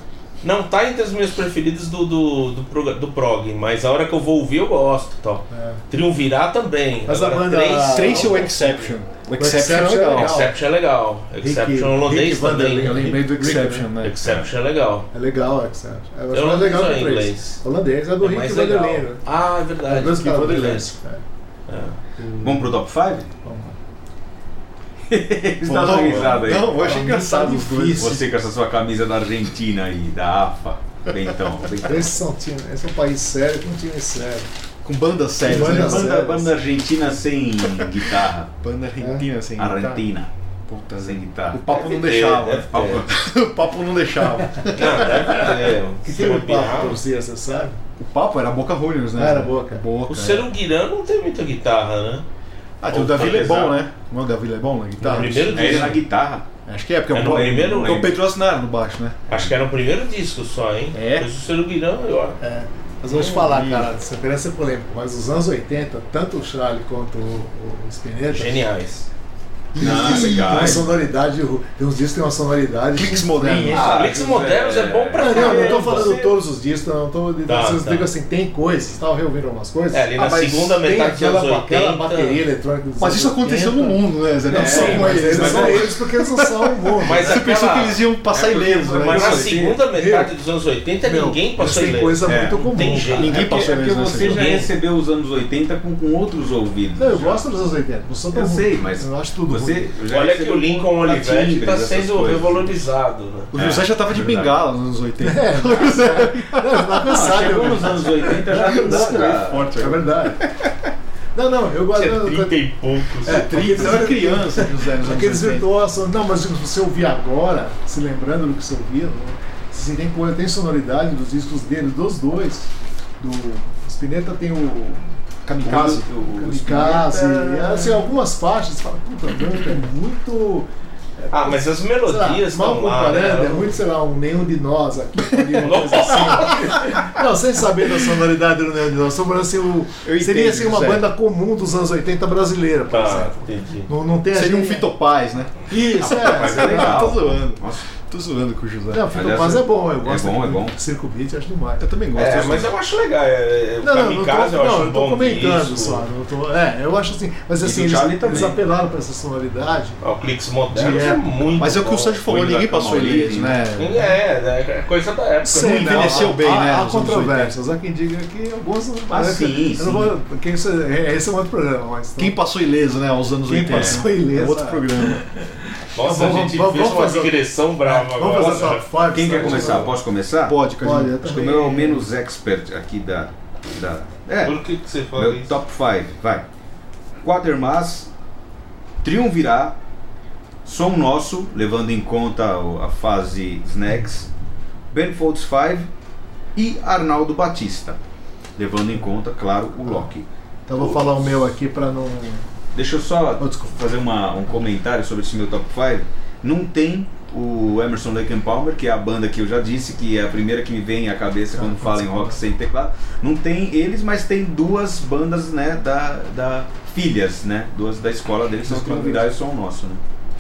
Speaker 2: Não tá entre as minhas preferidas do, do, do, prog, do prog, mas a hora que eu vou ouvir eu gosto tal.
Speaker 4: É.
Speaker 2: Triunvirá também.
Speaker 4: Mas a
Speaker 2: Agora,
Speaker 4: banda-
Speaker 2: três-
Speaker 3: Trace ou Exception? O Exception é
Speaker 4: Exception é
Speaker 3: legal.
Speaker 4: legal.
Speaker 2: Exception é legal. Exception
Speaker 4: Rick-
Speaker 2: holandês
Speaker 4: Rick
Speaker 2: também.
Speaker 3: Eu lembrei do Exception, né?
Speaker 2: Exception é legal.
Speaker 4: É legal, é Exception. Eu acho
Speaker 2: Eu
Speaker 4: mais legal o Trace.
Speaker 2: inglês.
Speaker 4: Holandês é do
Speaker 2: É
Speaker 4: Rick. Vanderlei. né?
Speaker 2: Ah, é
Speaker 4: É
Speaker 2: verdade.
Speaker 4: dois
Speaker 3: Rick
Speaker 4: caras
Speaker 3: Vanderlei.
Speaker 4: É.
Speaker 2: É.
Speaker 1: Vamos pro top 5?
Speaker 4: Vamos lá.
Speaker 1: Você tá risada aí.
Speaker 3: Não, eu achei engraçado os dois.
Speaker 4: difícil.
Speaker 1: Você com essa sua camisa da Argentina aí, da AFA. Bentão, bentão.
Speaker 4: Esses são esse é um país sério com um time sério.
Speaker 3: Com bandas sérias,
Speaker 4: Banda
Speaker 3: né?
Speaker 4: séria.
Speaker 1: Banda, banda argentina sem guitarra.
Speaker 3: Banda argentina, assim.
Speaker 1: Argentina.
Speaker 3: Puta,
Speaker 1: Sem guitarra.
Speaker 3: O papo não
Speaker 2: Deve ter,
Speaker 3: deixava.
Speaker 2: ter.
Speaker 3: O papo não deixava.
Speaker 2: Ter.
Speaker 4: Que o
Speaker 2: bobear,
Speaker 4: Papo torcia, você sabe?
Speaker 3: O papo era Boca Juniors, né?
Speaker 4: Ah, era Boca.
Speaker 3: Boca.
Speaker 2: O
Speaker 3: é.
Speaker 2: Seruguirã não tem muita guitarra, né?
Speaker 3: Ah, tem o Davi Lebon, né? Não é o Davi Lebon na guitarra?
Speaker 2: No primeiro
Speaker 1: É ele na
Speaker 2: disco.
Speaker 1: guitarra.
Speaker 3: Acho que é, porque é,
Speaker 2: É
Speaker 3: o
Speaker 2: no primeiro-
Speaker 3: é o Pedro Asnar no baixo, né?
Speaker 2: Acho que era no primeiro disco só, hein?
Speaker 3: É?
Speaker 2: Pois o Seruguirã, eu acho.
Speaker 4: É. Mas vou te falar,
Speaker 3: Ih.
Speaker 4: cara, você queria ser polêmico, mas os anos 80, tanto o Charlie quanto o, o Spinetta,
Speaker 2: Geniais.
Speaker 1: Não,
Speaker 4: tem uma sonoridade, tem uns discos que tem uma sonoridade.
Speaker 3: Cliques modernos.
Speaker 1: Ah,
Speaker 2: Cliques modernos é bom pra
Speaker 4: Não, não, não tô
Speaker 2: caramba.
Speaker 4: falando todos os discos, não tô.
Speaker 2: Tá,
Speaker 4: vocês
Speaker 2: tá.
Speaker 4: digo assim, tem coisas, você tava reouvindo algumas coisas?
Speaker 2: É, ali na
Speaker 3: Ah,
Speaker 2: segunda
Speaker 4: tem
Speaker 2: metade dos
Speaker 4: aquela,
Speaker 2: anos 80.
Speaker 4: aquela bateria eletrônica dos
Speaker 3: Mas isso aconteceu
Speaker 4: 80.
Speaker 3: no mundo, né, Zé? Não
Speaker 4: Não,
Speaker 3: só com
Speaker 4: mas eles são
Speaker 3: né?
Speaker 4: eles porque eles não são o mundo.
Speaker 2: Mas
Speaker 3: Você
Speaker 2: aquela-
Speaker 3: pensou que eles iam passar
Speaker 1: É
Speaker 3: ileso, né?
Speaker 2: Mas na segunda metade dos anos 80
Speaker 4: Meu,
Speaker 2: ninguém passou ileso.
Speaker 4: coisa
Speaker 1: É,
Speaker 4: muito comum.
Speaker 2: tem.
Speaker 3: Ninguém
Speaker 1: é
Speaker 3: passou
Speaker 1: é porque
Speaker 3: mesmo,
Speaker 1: você
Speaker 3: né,
Speaker 1: já
Speaker 2: Ninguém.
Speaker 1: recebeu os anos 80 com, outros ouvidos.
Speaker 4: Não, eu gosto dos anos 80, não sou tão
Speaker 1: Eu sei, mas
Speaker 4: Eu acho tudo
Speaker 1: Você
Speaker 2: Olha que o Lincoln
Speaker 1: com
Speaker 2: Olivetti está sendo
Speaker 1: coisas.
Speaker 2: revalorizado, né?
Speaker 3: O José já tava de
Speaker 1: verdade.
Speaker 3: bengala nos anos 80.
Speaker 4: É, não, não, não,
Speaker 1: Ah,
Speaker 4: cansado.
Speaker 1: chegou nos anos 80 já não pra...
Speaker 3: forte.
Speaker 4: É verdade. Não, não, eu gosto.
Speaker 2: Tinha
Speaker 4: eu-
Speaker 2: 30 e poucos.
Speaker 4: É,
Speaker 3: Porque eu era criança, José, anos
Speaker 4: Aqueles
Speaker 3: 80.
Speaker 4: virtuosos. Não, mas se você ouvir agora, se lembrando do que você ouvia, assim, tem, coisa, tem sonoridade dos discos deles, dos dois. Do Spinetta tem o
Speaker 3: Kamikaze.
Speaker 1: O-
Speaker 4: Kamikaze,
Speaker 1: Spinetta-
Speaker 4: e, assim, algumas faixas, você fala, puta, a banda é muito.
Speaker 2: Ah, mas as
Speaker 4: lá,
Speaker 2: melodias
Speaker 4: mal
Speaker 2: estão lá,
Speaker 4: comparando,
Speaker 2: né?
Speaker 4: é muito, sei lá, um nenhum de nós aqui, uma coisa assim. Não, sem saber da sonoridade do nenhum de nós, estou falando assim, o,
Speaker 3: Eu
Speaker 4: seria
Speaker 3: entendo,
Speaker 4: assim, uma
Speaker 3: Zé.
Speaker 4: banda comum dos anos 80 brasileira, por
Speaker 2: Tá,
Speaker 4: exemplo.
Speaker 2: entendi.
Speaker 4: Não, não tem
Speaker 3: Seria um
Speaker 4: gente-
Speaker 3: Fitopaz, né?
Speaker 4: Isso, é.
Speaker 1: Mas é
Speaker 4: lá.
Speaker 1: legal.
Speaker 3: Tô zoando.
Speaker 1: Nossa,
Speaker 3: Tô zoando com o José.
Speaker 4: Não, Fito Paz é bom, eu
Speaker 1: É
Speaker 4: gosto.
Speaker 1: bom, é bom.
Speaker 4: Circo Beat, acho demais.
Speaker 3: Eu também gosto.
Speaker 2: É, mas eu acho legal. É, é,
Speaker 4: Não, não, não tô,
Speaker 2: Kamikaze eu acho
Speaker 4: não,
Speaker 2: um
Speaker 4: eu tô
Speaker 2: bom
Speaker 4: comentando
Speaker 2: disco.
Speaker 4: só. Não tô, é, eu acho assim. Mas assim, eles, eles apelaram pra essa sonoridade.
Speaker 2: Ah, O Cliques Modernos
Speaker 4: De
Speaker 2: é
Speaker 4: época.
Speaker 2: muito
Speaker 3: Mas é o que o. Sérgio falou, ninguém passou ileso, né?
Speaker 2: É, é coisa da época.
Speaker 3: Sim,
Speaker 2: né?
Speaker 3: envelheceu bem, né,
Speaker 4: Há controvérsias. Há quem diga que alguns.
Speaker 1: Ah,
Speaker 4: eu
Speaker 1: sim,
Speaker 4: não quem, é- esse é um outro programa, mas.
Speaker 3: Quem passou ileso, né, aos anos
Speaker 4: Quem
Speaker 3: 80.
Speaker 4: passou ileso,
Speaker 3: É outro
Speaker 4: é.
Speaker 3: programa.
Speaker 2: Nossa,
Speaker 4: Vamos-
Speaker 2: a gente
Speaker 4: vamos-
Speaker 2: fez
Speaker 4: vamos
Speaker 2: uma
Speaker 4: fazer-
Speaker 2: digressão brava
Speaker 4: Vamos
Speaker 2: agora.
Speaker 4: fazer top 5.
Speaker 1: Quem quer começar? Posso começar?
Speaker 3: Pode,
Speaker 4: Pode,
Speaker 3: Cadinho.
Speaker 4: eu
Speaker 1: Acho que o meu é o menos expert aqui da. da é,
Speaker 2: Por que, que você fala
Speaker 1: meu
Speaker 2: isso?
Speaker 1: top 5. Vai. Quatermass, Triunvirá, Som Nosso, levando em conta o- a fase Snacks, Ben Folds 5 e Arnaldo Batista, levando em conta, claro, o Loki.
Speaker 4: Então vou falar o meu aqui pra não.
Speaker 1: Deixa eu só
Speaker 4: Oh,
Speaker 1: fazer uma- um comentário sobre esse meu top 5. Não tem o Emerson Lake and Palmer, que é a banda que eu já disse, que é a primeira que me vem à cabeça quando
Speaker 4: Ah,
Speaker 1: fala em rock sem teclado. Não tem eles, mas tem duas bandas, né, da, da filhas, né, duas da escola deles, são
Speaker 4: escola
Speaker 1: Triunvirais e Som Nosso, né.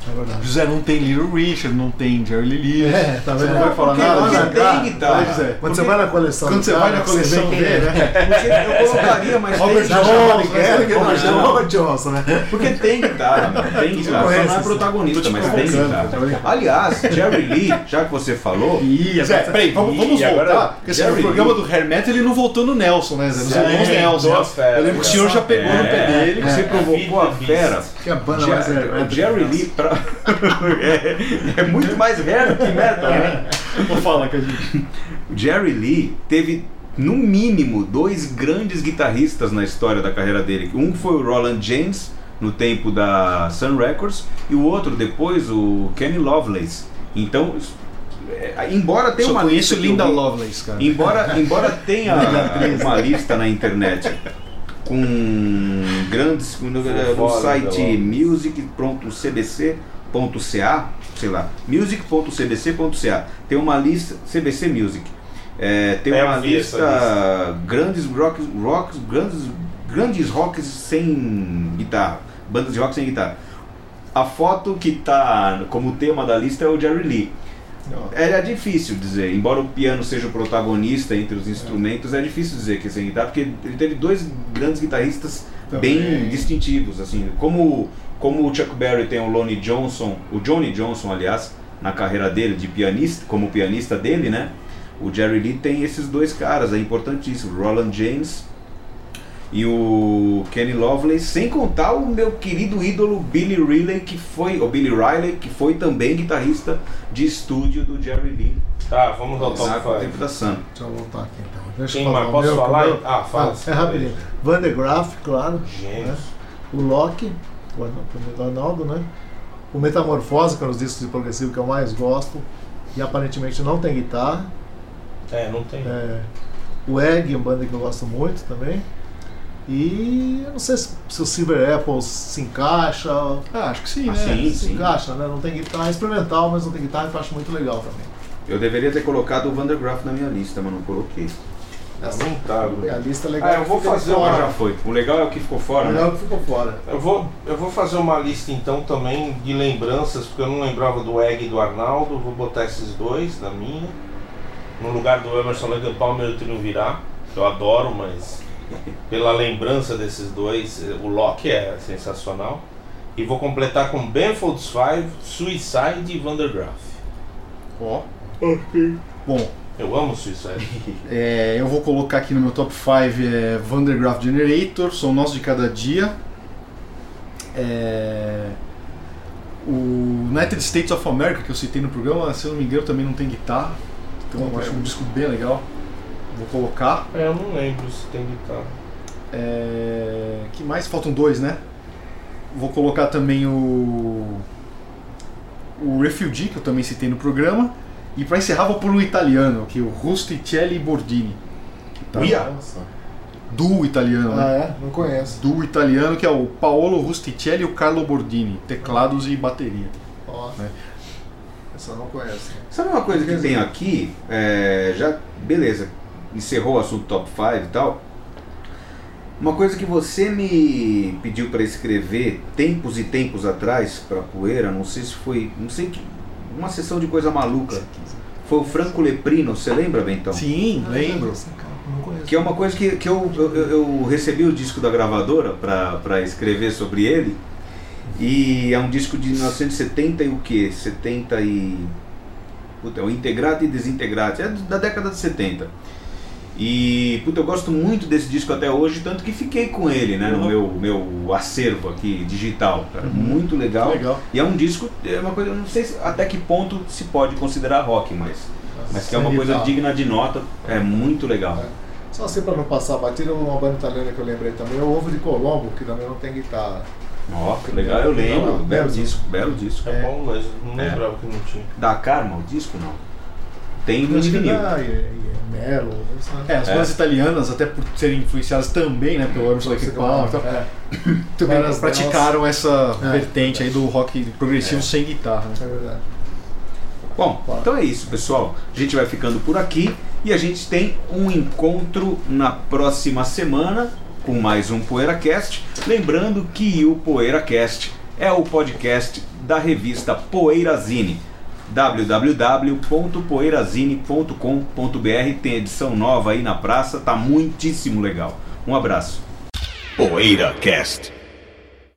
Speaker 4: É.
Speaker 3: José não tem Little Richard, não tem Jerry Lee Lewis.
Speaker 4: É, tá
Speaker 3: Você
Speaker 4: vendo?
Speaker 3: não vai falar nada?
Speaker 1: não tem guitarra.
Speaker 3: Vai, José.
Speaker 4: Quando
Speaker 1: Porque-
Speaker 4: você vai na coleção.
Speaker 3: Quando
Speaker 4: do
Speaker 3: você
Speaker 4: cara,
Speaker 3: vai na coleção
Speaker 4: vê
Speaker 3: né?
Speaker 1: Porque eu colocaria, mas
Speaker 3: Robert
Speaker 1: tem,
Speaker 3: Johnson,
Speaker 4: Gallagher,
Speaker 1: Robert Johnson.
Speaker 4: Né?
Speaker 1: Porque tem guitarra, meu, tem guitarra, só não é
Speaker 4: sim.
Speaker 1: protagonista, mas tem
Speaker 3: provocando,
Speaker 1: guitarra.
Speaker 4: tô brincando.
Speaker 1: Aliás, Jerry Lee, já que você falou,
Speaker 3: Ih, Zé, peraí, vamos, vamos
Speaker 2: Ih, agora-
Speaker 3: voltar. Porque assim, no programa do Hermeto ele não voltou no Nelson, né, Zé? Nos irmãos Nelson.
Speaker 2: feras.
Speaker 3: Eu lembro que o senhor já pegou no pé
Speaker 1: É,
Speaker 3: dele.
Speaker 1: você
Speaker 4: É.
Speaker 1: provocou a fera.
Speaker 4: Que a banda mais é.
Speaker 1: o Jerry Lee pra... é, é muito mais raro que metal, né?
Speaker 3: Vou falar, Cadinho.
Speaker 1: O Jerry Lee teve, no mínimo, dois grandes guitarristas na história da carreira dele. Um foi o Roland James, no tempo da Sun Records, e o outro depois, o Kenny Lovelace. Então, é, embora tenha
Speaker 3: Só
Speaker 1: uma lista
Speaker 3: Linda
Speaker 1: eu
Speaker 3: Lovelace, cara.
Speaker 1: Embora, embora tenha uma lista na internet com grandes no, no
Speaker 2: Fora
Speaker 1: site
Speaker 2: da
Speaker 1: music.cbc.ca, sei lá, music.cbc.ca, tem uma lista CBC Music. É, tem
Speaker 2: É,
Speaker 1: uma
Speaker 2: vi essa
Speaker 1: lista grandes rock, rocks, grandes grandes rocks sem guitarra, bandas de rock sem guitarra. A foto que tá como tema da lista é o Jerry Lee. Era difícil dizer, embora o piano seja o protagonista entre os instrumentos, é, difícil dizer que sem guitarra, porque ele teve dois grandes guitarristas
Speaker 3: Também.
Speaker 1: bem distintivos, assim, como como o Chuck Berry tem o Lonnie Johnson, o Johnny Johnson, aliás, na carreira dele de pianista, como pianista dele, né? O Jerry Lee tem esses dois caras, é importantíssimo, Roland James e o Kenny Lovelace, sem contar o meu querido ídolo Billy Riley, que foi, o Billy Riley, que foi também guitarrista de estúdio do Jerry Lee.
Speaker 2: Tá, vamos ao top 5.
Speaker 1: tempo da Sun.
Speaker 4: Deixa eu voltar aqui então. Deixa
Speaker 2: Quem
Speaker 4: eu
Speaker 2: mais?
Speaker 4: falar
Speaker 2: Posso
Speaker 4: meu,
Speaker 2: falar?
Speaker 4: meu-
Speaker 2: Ah, fala.
Speaker 4: Ah, é rapidinho. Van de Graaf, claro.
Speaker 2: Gênios.
Speaker 4: né? O Loki, o Arna- o Arnaldo, né? O Metamorfose, que é um dos discos de progressivo que eu mais gosto. E aparentemente não tem guitarra.
Speaker 2: É, não tem.
Speaker 4: É, o Egg, uma banda que eu gosto muito também. E eu não sei se, se o Silver Apples se encaixa.
Speaker 3: Ah, acho que sim,
Speaker 1: Ah,
Speaker 3: né?
Speaker 1: sim.
Speaker 4: se encaixa, né? Não tem guitarra, é experimental, mas não tem guitarra, eu acho muito legal também.
Speaker 1: Eu deveria ter colocado o Vandergraaf na minha lista, mas não coloquei.
Speaker 2: Lamentável.
Speaker 4: A lista é legal.
Speaker 2: Ah, eu vou fazer
Speaker 4: fora.
Speaker 1: Ah, já foi. O legal é o que ficou fora,
Speaker 4: Legal
Speaker 1: né?
Speaker 4: que ficou fora.
Speaker 2: Eu vou, eu vou fazer uma lista então também de lembranças, porque eu não lembrava do Egg e do Arnaldo. Vou botar esses dois na minha. No lugar do Emerson Lake Palmer eu triunvirá. que Eu adoro, mas pela lembrança desses dois, o Locke é sensacional. E vou completar com Benfolds Five, Suicide e Vandergraaf.
Speaker 3: Ó. Bom,
Speaker 2: Eu amo Suicide.
Speaker 3: é, eu vou colocar aqui no meu top 5 é Vandergraaf Generator, Sou Nosso de Cada Dia. É, o United States of America, que eu citei no programa, se eu não me engano, também não tem guitarra. Então eu acho um disco bem legal. Vou colocar.
Speaker 2: É, eu não lembro se tem guitarra.
Speaker 3: É, que mais? Faltam dois, né? Vou colocar também o. O Refugee, que eu também citei no programa. E para encerrar, vou pôr um italiano, aqui, o Rusticelli Bordini. Tá?
Speaker 2: Uia!
Speaker 3: Duo italiano,
Speaker 4: Ah,
Speaker 3: né?
Speaker 4: é? Não conheço.
Speaker 3: Duo italiano, que é o Paolo Rusticelli e o Carlo Bordini. Teclados e bateria.
Speaker 4: Ó.
Speaker 3: É.
Speaker 4: Essa eu não conheço.
Speaker 1: Sabe uma coisa que tem aqui? É, já, beleza, encerrou o assunto top 5 e tal. Uma coisa que você me pediu para escrever tempos e tempos atrás para Poeira, não sei se foi, não sei que uma sessão de coisa maluca. Foi o Franco Leprino, você lembra, Bentão?
Speaker 3: Sim, lembro.
Speaker 4: Não conheço.
Speaker 1: Que é uma coisa que, que eu, eu, eu recebi o disco da gravadora para escrever sobre ele. E é um disco de 1970 e o que? 70 e. Puta, é o Integrate e Desintegrate. É da década de 70. E puta, eu gosto muito desse disco até hoje, tanto que fiquei com ele, né? No meu, meu acervo aqui digital. Cara. Muito legal.
Speaker 3: Legal.
Speaker 1: E é um disco, é uma coisa, eu não sei se- até que ponto se pode considerar rock, mas, mas que é uma coisa
Speaker 4: Legal.
Speaker 1: digna de nota. É muito legal.
Speaker 4: Só assim pra não passar batida, uma banda italiana que eu lembrei também é o Ovo de Colombo, que também não tem guitarra.
Speaker 1: Ó, que legal, eu lembro.
Speaker 4: Não,
Speaker 1: belo disco, belo disco.
Speaker 2: É,
Speaker 4: É.
Speaker 2: bom, mas não
Speaker 1: É.
Speaker 2: lembrava que não tinha.
Speaker 1: Da Karma, o disco não. Tem no
Speaker 4: que
Speaker 1: vinil.
Speaker 4: e, e Melo?
Speaker 3: É, as
Speaker 1: É.
Speaker 3: bandas italianas, até por serem influenciadas também né, pelo Emerson Lake Palmer,
Speaker 4: É,
Speaker 3: também praticaram essa
Speaker 4: É.
Speaker 3: vertente aí do rock progressivo
Speaker 1: É.
Speaker 3: sem guitarra. né?
Speaker 4: é verdade.
Speaker 1: Bom, então é isso, pessoal. A gente vai ficando por aqui e a gente tem um encontro na próxima semana com mais um PoeiraCast. Lembrando que o PoeiraCast é o podcast da revista Poeirazine www.poeirazine.com.br tem edição nova aí na praça, tá muitíssimo legal. Um abraço.
Speaker 5: PoeiraCast.